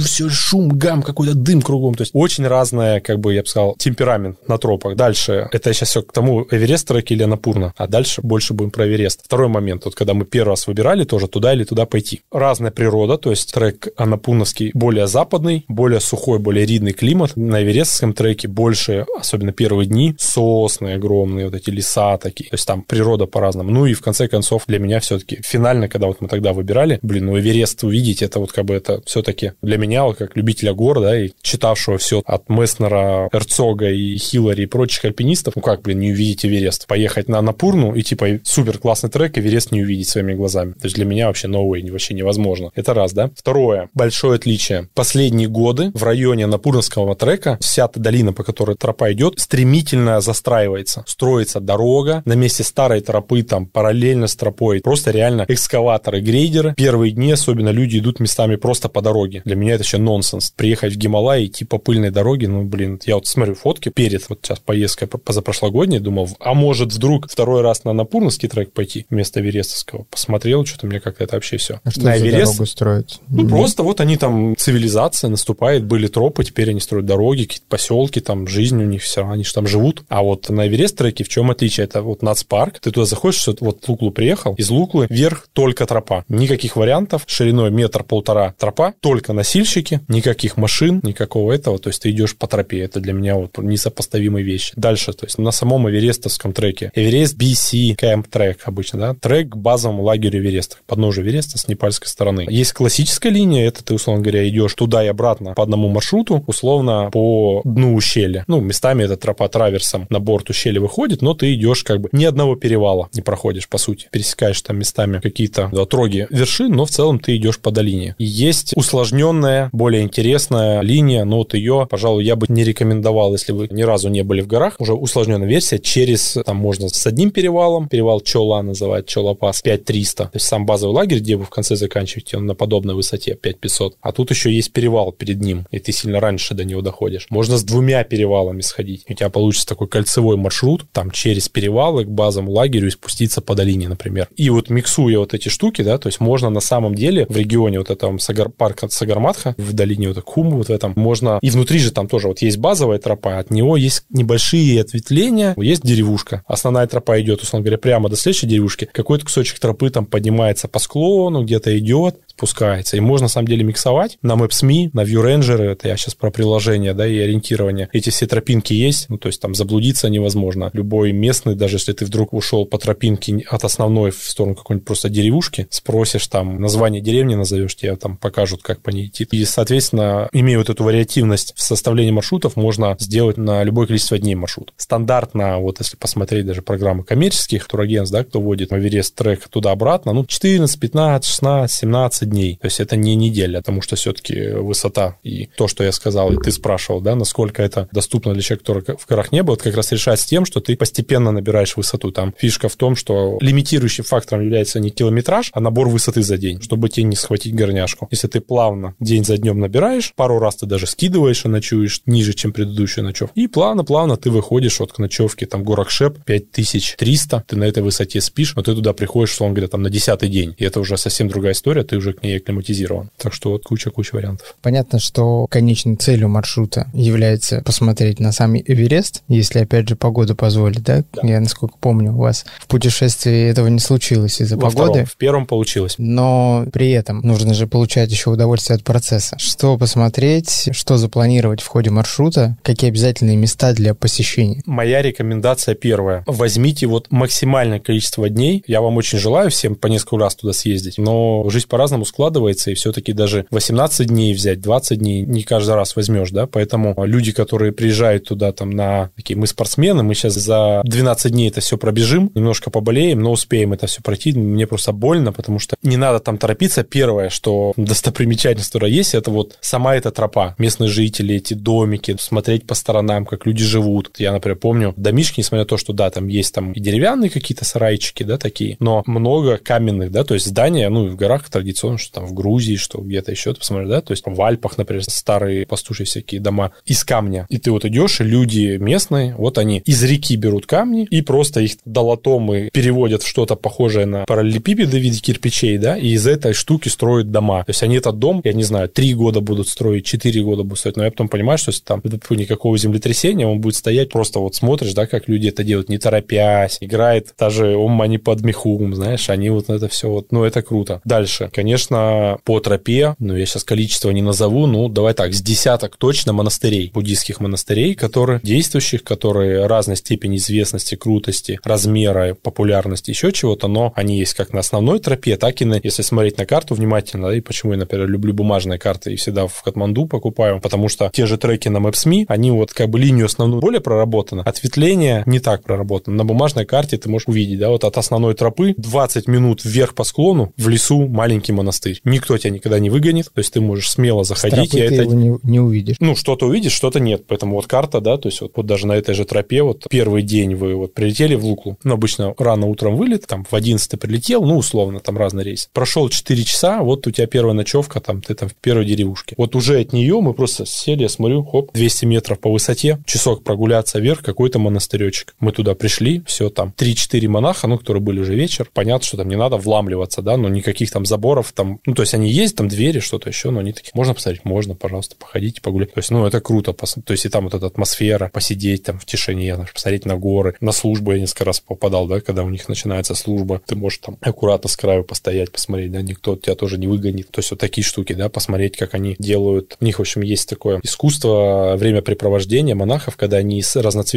все шум, гам, какой-то дым кругом. То есть очень разная, как бы, я бы сказал, темперамент на тропах. Дальше Это сейчас все к тому, Эверест трек или Анапурна, а дальше больше будем про Эверест. Второй момент, вот когда мы первый раз выбирали тоже туда или туда пойти. Разная природа, то есть трек Анапурновский более западный, более сухой, более ридный климат. На Эверестском треке больше, особенно первые дни, сосны огромные, вот эти леса такие. То есть там природа по-разному. Ну и в конце концов для меня все-таки финально, когда вот мы тогда выбирали, блин, ну Эверест увидеть, это вот как бы это все-таки для меня, вот как любителя гор, да, и читавшего все от Месснера, Эрцога и Хиллари и прочих альпинистов, ну как, блин, не увидеть Эверест? Поехать на Напурну и типа супер классный трек, Эверест не увидеть своими глазами. То есть для меня вообще no way, вообще невозможно. Это раз, да? Второе, большое отличие. Последние годы в районе Напурнского трека вся та долина, по которой тропа идет, стремительно застраивается. Строится дорога, на месте старой тропы там параллельно с тропой просто реально экскаваторы, грейдеры. Первые дни особенно люди идут местами просто по дороге. Для меня это еще нонсенс. Приехать в Гималай, идти по пыльной дороге, ну, блин, я вот смотрю фотки перед вот сейчас поездкой позапрошлогодней, думал, а может вдруг второй раз на Напурнский трек пойти вместо Верестовского. Посмотрел, что-то мне как-то это вообще все.
А что на Эверест... дорогу строят?
Ну, просто вот они там, цивилизация наступает, были тропы, теперь они строят дороги, какие-то поселки, там жизнь у них все, они же там живут. А вот на Эверест треке в чем отличие? Это вот нацпарк, ты туда заходишь, вот Луклу приехал, из Луклы вверх только тропа. Никаких вариантов, шириной метр-полтора тропа, только носильщики, никаких машин, никакого этого, то есть ты идешь по тропе, это для меня вот несопоставимые вещи. Дальше, то есть на самом Эверестовском треке, Эверест BC Camp Track обычно, да, трек к базовому лагерю Эвереста, подножию Эвереста с непальской стороны. Есть классическая линия, это ты, условно говоря, идешь туда и обратно по одному маршруту, условно по дну ущелья. Ну, местами эта тропа траверсом на борт ущелья выходит, но ты идешь как бы ни одного перевала не проходишь, по сути. Пересекаешь там местами какие-то отроги вершин, но в целом ты идешь по долине. Есть усложненная, более интересная линия, но вот ее, пожалуй, я бы не рекомендовал, если вы ни разу не были в горах. Уже усложненная версия через, там можно с одним перевалом, перевал Чола называют, Чолапас, 5300. То есть сам базовый лагерь, где вы в конце заканчиваете, он на подобной высоте, 5500. А тут еще есть перевал перед ним, и ты сильно раньше до него доходишь. Можно с двумя перевалами сходить. У тебя получится такой кольцевой маршрут, там через перевалы к базовому лагерю и спуститься по долине, например. И вот миксуя вот эти штуки, да, то есть можно на самом деле в регионе вот этого Сагар, парка Сагарматха, в долине вот Куму вот в этом, можно, и внутри же там тоже вот есть базовая тропа, от него есть небольшие ответвления, есть деревушка. Основная тропа идет, условно говоря, прямо до следующей деревушки. Какой-то кусочек тропы там поднимается по склону, где-то идет, спускается. И можно, на самом деле, миксовать на Maps.me, на ViewRanger, это я сейчас про приложение, да, и ориентирование. Эти все тропинки есть, ну, то есть там заблудиться невозможно. Любой местный, даже если ты вдруг ушел по тропинке от основной в сторону какой-нибудь просто деревушки, спросишь там название деревни, назовешь, тебе там покажут, как по ней идти. И, соответственно, имея вот эту вариативность в составлении маршрутов, можно сделать на любое количество дней маршрут. Стандартно, вот если посмотреть даже программы коммерческих турагентств, да, кто вводит Эверест трек туда-обратно, ну, 14, 15, 16, 17 дней. То есть это не неделя, потому что все-таки высота и то, что я сказал, и ты спрашивал, да, насколько это доступно для человека, который в горах не был, это как раз решается тем, что ты постепенно набираешь высоту. Там фишка в том, что лимитирующим фактором является не километраж, а набор высоты за день, чтобы тебе не схватить горняшку. Если ты плавно день за днем набираешь, пару раз ты даже скидываешь и ночуешь ниже, чем предыдущую ночевку, и плавно-плавно ты выходишь от к ночевки, там, Горахшеп 5300, ты на этой высоте спишь, но ты туда приходишь, условно говоря, там, на десятый день, и это уже совсем другая история, ты уже к ней акклиматизирован. Так что вот куча-куча вариантов.
Понятно, что конечной целью маршрута является посмотреть на сам Эверест, если, опять же, погода позволит, да? да. Я, насколько помню, у вас в путешествии этого не случилось из-за Во погоды.
Втором, в первом получилось.
Но при этом нужно же получать еще удовольствие от процесса. Что посмотреть, что запланировать в ходе маршрута, какие обязательные места для посещения?
Моя рекомендация первая. Возьмите вот максимальное количество дней. Я вам очень желаю всем по несколько раз туда съездить, но жизнь по-разному складывается, и все-таки даже 18 дней взять, 20 дней не каждый раз возьмешь, да, поэтому люди, которые приезжают туда там на такие, мы спортсмены, мы сейчас за 12 дней это все пробежим, немножко поболеем, но успеем это все пройти, мне просто больно, потому что не надо там торопиться. Первое, что достопримечательность, которая есть, это вот сама эта тропа, местные жители, эти домики, смотреть по сторонам, как люди живут. Я, например, помню домишки, несмотря на то, что, да, там есть там и деревянные какие-то сарайчики, да, такие, но много каменных, да, то есть здания, ну, в горах традиционно, что там в Грузии, что где-то еще, ты посмотришь, да, то есть в Альпах, например, старые пастушие всякие дома из камня. И ты вот идешь, и люди местные, вот они из реки берут камни и просто их долотом и переводят в что-то похожее на параллелепипеды в виде кирпичей, да, и из этой штуки строят дома. То есть они этот дом, я не знаю, три года будут строить, четыре года будут строить, но я потом понимаю, что если там никакого землетрясения, он будет стоять просто вот вот смотришь, да, как люди это делают, не торопясь, играет даже ум, они под мехум, знаешь, они вот это все вот, ну, это круто. Дальше, конечно, по тропе, ну, я сейчас количество не назову, ну, давай так, с десяток точно монастырей, буддийских монастырей, которые действующих, которые разной степени известности, крутости, размера, популярности, еще чего-то, но они есть как на основной тропе, так и на, если смотреть на карту внимательно, да, и почему я, например, люблю бумажные карты и всегда в Катманду покупаю, потому что те же треки на Maps.me, они вот как бы линию основную более проработаны, ответвление не так проработано. На бумажной карте ты можешь увидеть, да, вот от основной тропы 20 минут вверх по склону, в лесу маленький монастырь. Никто тебя никогда не выгонит, то есть ты можешь смело заходить.
С ты это... его не, не увидишь.
Ну, что-то увидишь, что-то нет. Поэтому вот карта, да, то есть вот, вот даже на этой же тропе, вот первый день вы вот прилетели в Луклу, ну, обычно рано утром вылет, там в 11 прилетел, ну, условно, там разный рейс. Прошел 4 часа, вот у тебя первая ночевка, там, ты там в первой деревушке. Вот уже от нее мы просто сели, я смотрю, хоп, 200 метров по высоте, часок прогуляться вверх, какой-то монастыречек. Мы туда пришли, все там, 3-4 монаха, ну, которые были уже вечер. Понятно, что там не надо вламливаться, да, но никаких там заборов там, ну, то есть они есть, там двери, что-то еще, но они такие, можно посмотреть? Можно, пожалуйста, походите, погулять. То есть, ну, это круто, то есть и там вот эта атмосфера, посидеть там в тишине, посмотреть на горы. На службу я несколько раз попадал, да, когда у них начинается служба, ты можешь там аккуратно с краю постоять, посмотреть, да, никто тебя тоже не выгонит. То есть вот такие штуки, да, посмотреть, как они делают. У них, в общем, есть такое искусство времяпрепровождения монахов, когда они из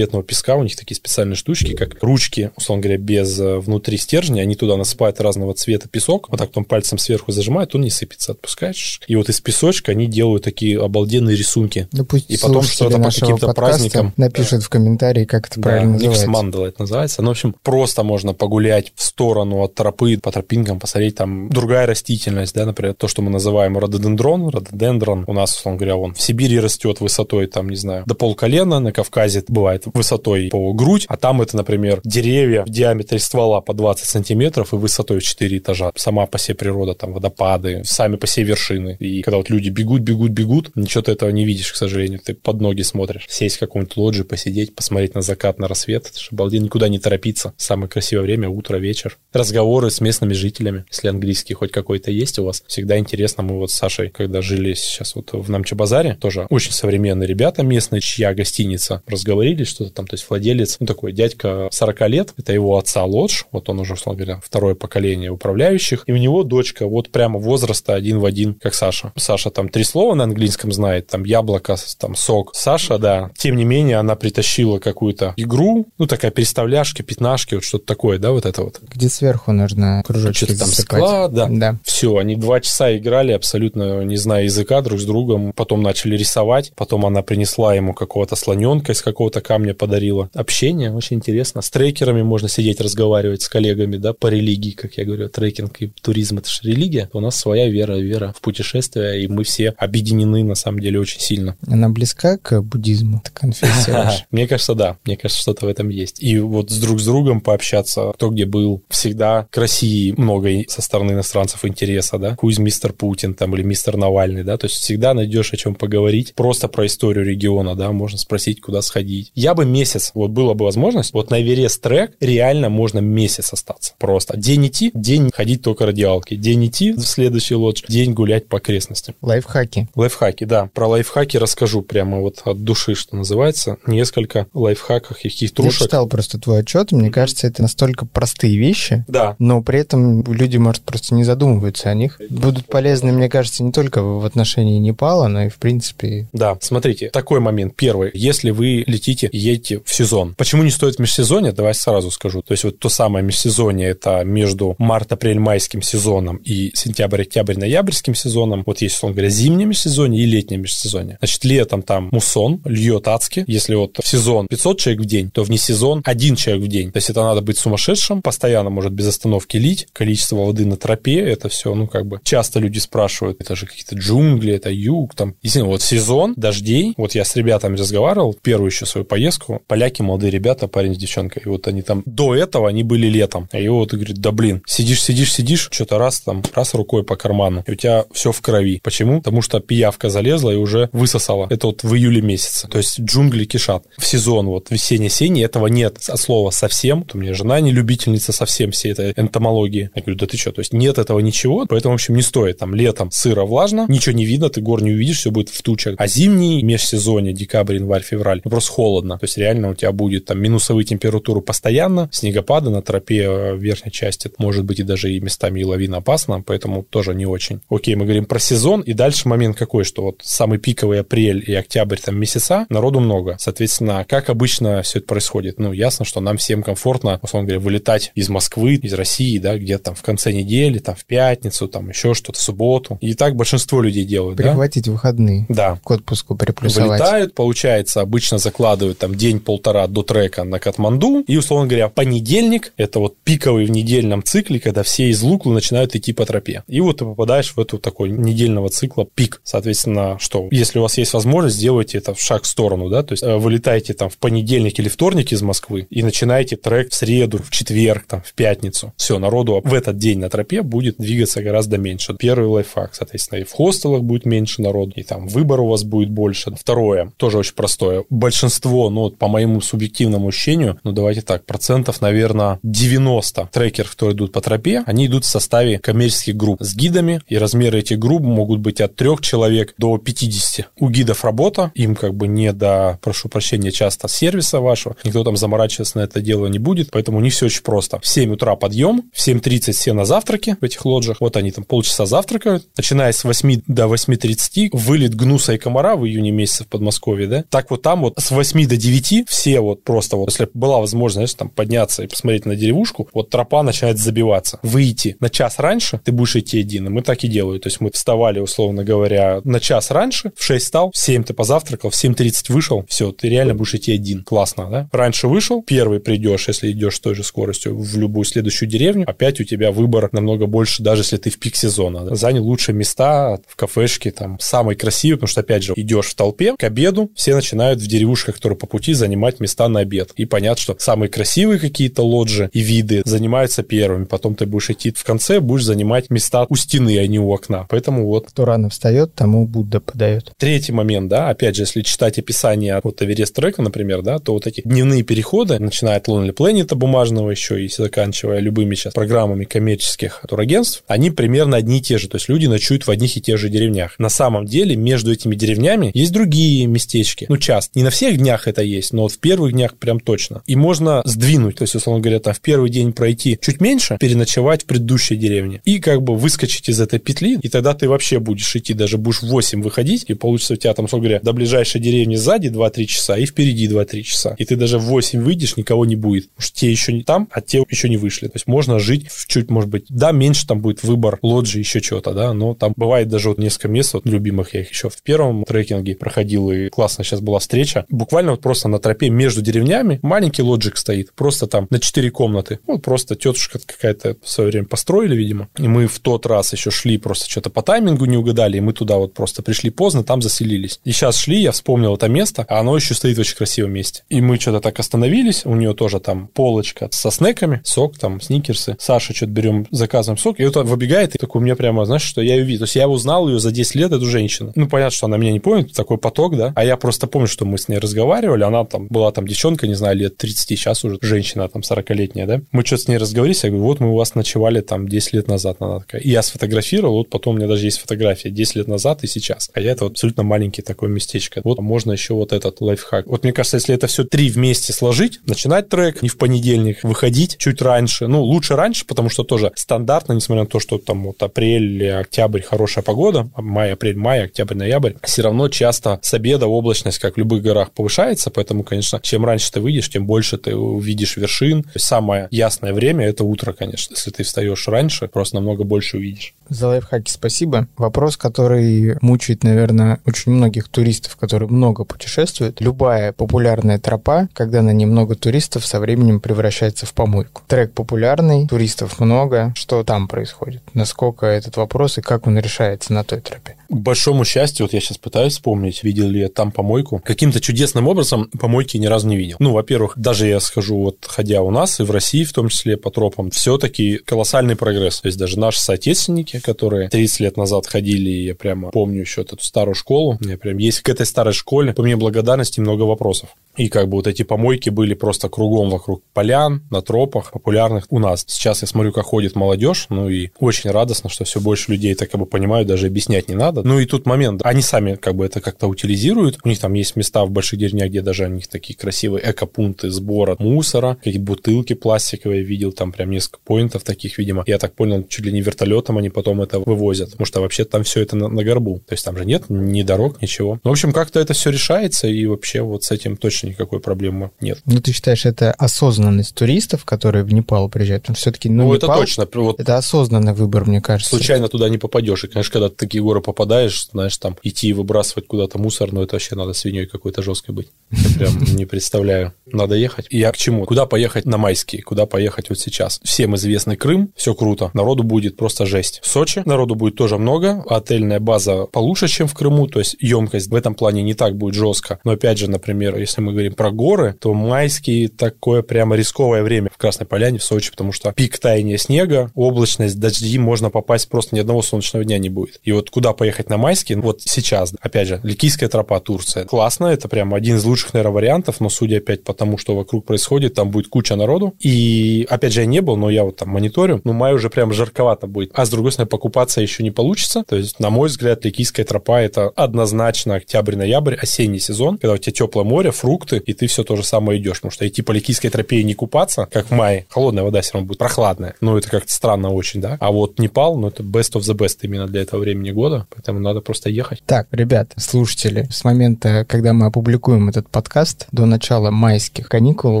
разноцветного песка, у них такие специальные штучки, как ручки, условно говоря, без э, внутри стержня, они туда насыпают разного цвета песок, вот так потом пальцем сверху зажимают, он не сыпется, отпускаешь. И вот из песочка они делают такие обалденные рисунки.
Ну, пусть и потом что-то по каким-то праздникам. Напишут да. в комментарии, как это да, правильно называется.
мандала это называется. Ну, в общем, просто можно погулять в сторону от тропы, по тропинкам, посмотреть там другая растительность, да, например, то, что мы называем рододендрон, рододендрон, у нас, условно говоря, он в Сибири растет высотой, там, не знаю, до полколена, на Кавказе бывает высотой по грудь, а там это, например, деревья в диаметре ствола по 20 сантиметров и высотой в 4 этажа. Сама по себе природа, там, водопады, сами по себе вершины. И когда вот люди бегут, бегут, бегут, ничего ты этого не видишь, к сожалению. Ты под ноги смотришь. Сесть в каком-нибудь лоджи, посидеть, посмотреть на закат, на рассвет. Это же обалденно, никуда не торопиться. Самое красивое время, утро, вечер. Разговоры с местными жителями, если английский хоть какой-то есть у вас. Всегда интересно. Мы вот с Сашей, когда жили сейчас вот в Намче-базаре, тоже очень современные ребята местные, чья гостиница, разговорились что-то там. То есть владелец, ну такой дядька 40 лет, это его отца Лодж, вот он уже, условно говоря, второе поколение управляющих, и у него дочка вот прямо возраста один в один, как Саша. Саша там три слова на английском знает, там яблоко, там сок. Саша, да, тем не менее, она притащила какую-то игру, ну такая переставляшки, пятнашки, вот что-то такое, да, вот это вот.
Где сверху нужно кружочки
Что-то там склад, да. да. Все, они два часа играли абсолютно не зная языка друг с другом, потом начали рисовать, потом она принесла ему какого-то слоненка из какого-то камня подарила. Общение очень интересно. С трекерами можно сидеть, разговаривать с коллегами, да, по религии, как я говорю, трекинг и туризм — это же религия. У нас своя вера, вера в путешествия, и мы все объединены, на самом деле, очень сильно.
Она близка к буддизму, это конфессия
Мне кажется, да. Мне кажется, что-то в этом есть. И вот с друг с другом пообщаться, кто где был, всегда к России много со стороны иностранцев интереса, да, who мистер Путин там или мистер Навальный, да, то есть всегда найдешь о чем поговорить, просто про историю региона, да, можно спросить, куда сходить. Я бы месяц, вот была бы возможность, вот на Эверест трек реально можно месяц остаться просто. День идти, день ходить только радиалки, день идти в следующий лодж, день гулять по окрестностям.
Лайфхаки.
Лайфхаки, да. Про лайфхаки расскажу прямо вот от души, что называется. Несколько лайфхаков, каких трушек.
Я читал просто твой отчет, мне кажется, это настолько простые вещи,
да.
но при этом люди, может, просто не задумываются о них. Будут полезны, мне кажется, не только в отношении Непала, но и в принципе...
Да, смотрите, такой момент. Первый. Если вы летите, едете в сезон. Почему не стоит межсезонье? Давай сразу скажу. То есть вот то самое межсезонье, это между март-апрель-майским сезоном и сентябрь-октябрь-ноябрьским сезоном. Вот есть, условно говоря, зимнее межсезонье и летнее межсезонье. Значит, летом там мусон, льет адски. Если вот в сезон 500 человек в день, то вне сезон один человек в день. То есть это надо быть сумасшедшим, постоянно может без остановки лить. Количество воды на тропе, это все, ну, как бы, часто люди спрашивают, это же какие-то джунгли, это юг, там. Действительно, вот сезон дождей, вот я с ребятами разговаривал, первую еще свою поездку, поляки, молодые ребята, парень с девчонкой, и вот они там, до этого они были летом, и вот говорит, да блин, сидишь, сидишь, сидишь, что-то раз там, раз рукой по карману, и у тебя все в крови. Почему? Потому что пиявка залезла и уже высосала. Это вот в июле месяце. То есть джунгли кишат. В сезон вот весенний-осенний этого нет от слова совсем. У меня жена не любительница совсем всей этой энтомологии. Я говорю, да ты что, то есть нет этого ничего, поэтому, в общем, не стоит. Там летом сыро, влажно, ничего не видно, ты гор не увидишь, все будет в тучах. А зимний межсезонье, декабрь, январь, февраль, просто холодно. То есть реально у тебя будет там минусовые температуры постоянно, снегопады на тропе в верхней части, может быть и даже и местами и лавина опасна, поэтому тоже не очень. Окей, мы говорим про сезон, и дальше момент какой, что вот самый пиковый апрель и октябрь, там месяца, народу много. Соответственно, как обычно все это происходит? Ну, ясно, что нам всем комфортно, условно говоря, вылетать из Москвы, из России, да, где-то там в конце недели, там в пятницу, там еще что-то, в субботу. И так большинство людей делают,
Прихватить
да?
выходные.
Да.
К отпуску приплюсовать.
Вылетают, получается, обычно закладывают там день-полтора до трека на Катманду, и, условно говоря, понедельник — это вот пиковый в недельном цикле, когда все из Луклы начинают идти по тропе. И вот ты попадаешь в эту такой недельного цикла пик. Соответственно, что, если у вас есть возможность, сделайте это в шаг в сторону, да, то есть э, вылетаете там в понедельник или вторник из Москвы и начинаете трек в среду, в четверг, там, в пятницу. Все, народу в этот день на тропе будет двигаться гораздо меньше. Первый лайфхак, соответственно, и в хостелах будет меньше народу, и там выбор у вас будет больше. Второе, тоже очень простое. Большинство, ну, по моему субъективному ощущению, ну, давайте так, процентов, наверное, 90 трекеров, которые идут по тропе, они идут в составе коммерческих групп с гидами, и размеры этих групп могут быть от трех человек до 50. У гидов работа, им как бы не до, прошу прощения, часто сервиса вашего, никто там заморачиваться на это дело не будет, поэтому них все очень просто. В 7 утра подъем, в 7.30 все на завтраке в этих лоджах, вот они там полчаса завтракают, начиная с 8 до 8.30 вылет гнуса и комара в июне месяце в Подмосковье, да, так вот там вот с 8 до 9 все вот просто вот, если была возможность, там подняться и посмотреть на деревушку, вот тропа начинает забиваться. Выйти на час раньше, ты будешь идти один, и мы так и делали, то есть мы вставали, условно говоря, на час раньше, в 6 стал, в 7 ты позавтракал, в 7.30 вышел, все, ты реально будешь идти один. Классно, да? Раньше вышел, первый придешь, если идешь с той же скоростью в любую следующую деревню, опять у тебя выбор намного больше, даже если ты в пик сезона. Да? Занял лучшие места в кафешке, там, самые красивые, потому что, опять же, идешь в толпе, к обеду все начинают в деревушках, которые по пути, занимать места на обед. И понятно, что самые красивые какие-то лоджи и виды занимаются первыми, потом ты будешь идти в конце, будешь занимать места у стены, а не у окна. Поэтому вот.
Кто рано встает, тому Будда подает.
Третий момент, да, опять же, если читать описание от Эверест трека, например, да, то вот эти дневные переходы, начиная от Lonely Planet бумажного еще и заканчивая любыми сейчас программами коммерческих турагентств, они примерно одни и те же, то есть люди ночуют в одних и тех же деревнях. На самом деле между этими деревнями есть другие местечки. Ну, часто. Не на всех днях это есть, но вот в первых днях прям точно. И можно сдвинуть, то есть, условно говоря, там в первый день пройти чуть меньше, переночевать в предыдущей деревне и как бы выскочить из этой петли, и тогда ты вообще будешь идти, даже будешь в 8 выходить, и получится у тебя там, условно говоря, до ближайшей деревни сзади 2-3 часа и впереди 2-3 часа. И ты даже в 8 выйдешь, никого не будет. Потому что те еще не там, а те еще не вышли. То есть можно жить в чуть, может быть, да, меньше там будет выбор лоджи, еще чего-то, да, но там бывает даже вот несколько мест, вот любимых я их еще в первом трекинге проходил, и классно сейчас была встреча. Буквально вот просто на тропе между деревнями маленький лоджик стоит, просто там на 4 комнаты. Вот просто тетушка какая-то в свое время построили, видимо. И мы в тот раз еще шли, просто что-то по таймингу не угадали, и мы туда вот просто пришли поздно, там заселились. И сейчас шли, я вспомнил это место, а оно еще стоит в очень красивом месте. И мы что-то так остановились, у нее тоже там полочка со снеками, сок, там, сникерсы. Саша что-то берем, заказываем сок, и вот выбегает, и такой у меня прямо, знаешь, что я ее видел. То есть я узнал ее за 10 лет, эту женщину. Ну, понятно, что она меня не помнит, такой поток, да. А я просто помню, что мы с ней разговаривали, она там была там девчонка, не знаю, лет 30, сейчас уже женщина там 40-летняя, да. Мы что-то с ней разговорились, я говорю, вот мы у вас ночевали там 10 лет назад. Она такая. И я сфотографировал, вот потом у меня даже есть фотография 10 лет назад и сейчас. А я это вот абсолютно маленький такое местечко. Вот можно еще вот этот лайфхак. Вот мне кажется, если это все три вместе сложить, начинать трек не в понедельник, выходить чуть раньше. Ну, лучше раньше, потому что тоже стандартно, несмотря на то, что там вот апрель октябрь хорошая погода, май, апрель, май, октябрь, ноябрь, все равно часто с обеда облачность, как в любых горах, повышается, поэтому, конечно, чем раньше ты выйдешь, тем больше ты увидишь вершин. Самое ясное время – это утро, конечно. Если ты встаешь раньше, просто намного больше увидишь.
За лайфхаки спасибо. Вопрос, который мучает, наверное, очень многих туристов, которые много путешествуют. Любая популярная тропа, когда на ней много туристов, со временем превращается в помойку. Трек популярный, туристов много. Что там происходит? Насколько этот вопрос и как он решается на той тропе?
К большому счастью, вот я сейчас пытаюсь вспомнить, видел ли я там помойку. Каким-то чудесным образом помойки ни разу не видел. Ну, во-первых, даже я скажу, вот ходя у нас и в России, в том числе по тропам, все-таки колоссальный прогресс. То есть даже наши соотечественники, которые 30 лет назад ходили, я прямо помню еще эту старую школу, у меня прям есть к этой старой школе, по мне благодарности много вопросов. И как бы вот эти помойки были просто кругом вокруг полян, на тропах, популярных у нас. Сейчас я смотрю, как ходит молодежь, ну и очень радостно, что все больше людей так как бы понимают, даже объяснять не надо, Ну и тут момент, они сами как бы это как-то утилизируют, у них там есть места в больших деревнях, где даже у них такие красивые экопункты сбора мусора, какие бутылки пластиковые видел, там прям несколько поинтов таких, видимо. Я так понял, чуть ли не вертолетом они потом это вывозят, потому что вообще там все это на, на горбу. То есть там же нет ни дорог, ничего. Ну, в общем, как-то это все решается, и вообще вот с этим точно никакой проблемы нет.
Ну, ты считаешь, это осознанность туристов, которые в Непал приезжают? Что все-таки, ну,
Ну,
Непал,
это точно. Вот
это осознанный выбор, мне кажется.
случайно туда не попадешь. И, конечно, когда ты в такие горы попадаешь, знаешь, там идти и выбрасывать куда-то мусор, ну это вообще надо свиньей какой-то жесткой быть. Я прям не представляю. Надо ехать. И я к чему? Куда поехать на майские? Куда поехать вот сейчас? Всем известный Крым, все круто. Народу будет просто жесть. В Сочи народу будет тоже много. Отельная база получше, чем в Крыму, то есть емкость в этом плане не так будет жестко. Но опять же, например, если мы говорим про горы, то майские такое прямо рисковое время в Красной Поляне, в Сочи, потому что пик таяния снега, облачность, дожди, можно попасть просто ни одного солнечного дня не будет. И вот куда поехать на майские, вот сейчас, опять же, Ликийская тропа, Турция. Классно, это прям один из лучших, наверное, вариантов, но судя опять по тому, что вокруг происходит, там будет куча народу. И, опять же, я не был, но я вот там мониторю, ну, май уже прям жарковато будет. А с другой стороны, покупаться еще не получится. То есть, на мой взгляд, Ликийская тропа – это однозначно октябрь-ноябрь, осенний сезон, когда у тебя теплое море, фрукты, и ты все то же самое идешь. Потому что идти по Ликийской тропе и не купаться, как в мае, холодная вода все равно будет прохладная. Ну, это как-то странно очень, да? А вот Непал, ну, это best of the best именно для этого времени года, поэтому надо просто ехать.
Так, ребят, слушатели, с момента, когда мы опубликуем этот подкаст, до начала майских каникул у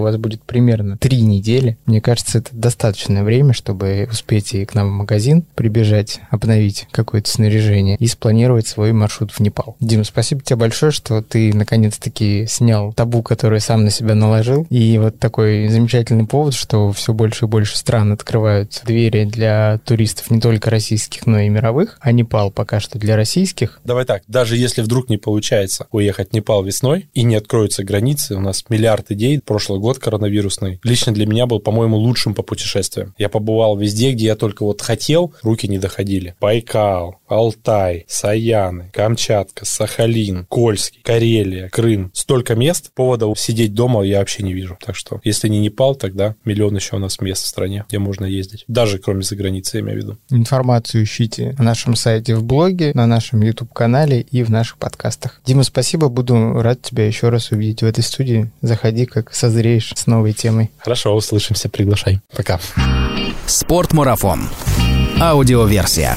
вас будет примерно три недели. Мне кажется, это достаточное время, чтобы успеть и к нам в магазин прибежать, обновить какое-то снаряжение и спланировать свой маршрут в Непал. Дим, спасибо тебе большое, что ты наконец-таки снял табу, который сам на себя наложил. И вот такой замечательный повод, что все больше и больше стран открывают двери для туристов не только российских, но и мировых, а Непал пока что для российских.
Давай так, даже если вдруг не получается уехать в Непал весной и не откроются границы, у нас миллиард идей, прошлый год коронавирусный, лично для меня был, по-моему, лучшим по путешествиям. Я побывал везде, где я только вот хотел, руки не доходили. Байкал, Алтай, Саяны, Камчатка, Сахалин, Кольский, Карелия, Крым. Столько мест, поводов сидеть дома я вообще не вижу. Так что, если не Непал, тогда миллион еще у нас мест в стране, где можно ездить. Даже кроме за границей, я имею в виду.
Информацию ищите на нашем сайте в блоге, на нашем YouTube-канале и в наших подкастах. Дима, спасибо, буду рад тебя еще раз увидеть в этой студии. Заходи, как созреешь с новой темой.
Хорошо, услышимся, приглашай. Пока.
Спортмарафон. Аудиоверсия.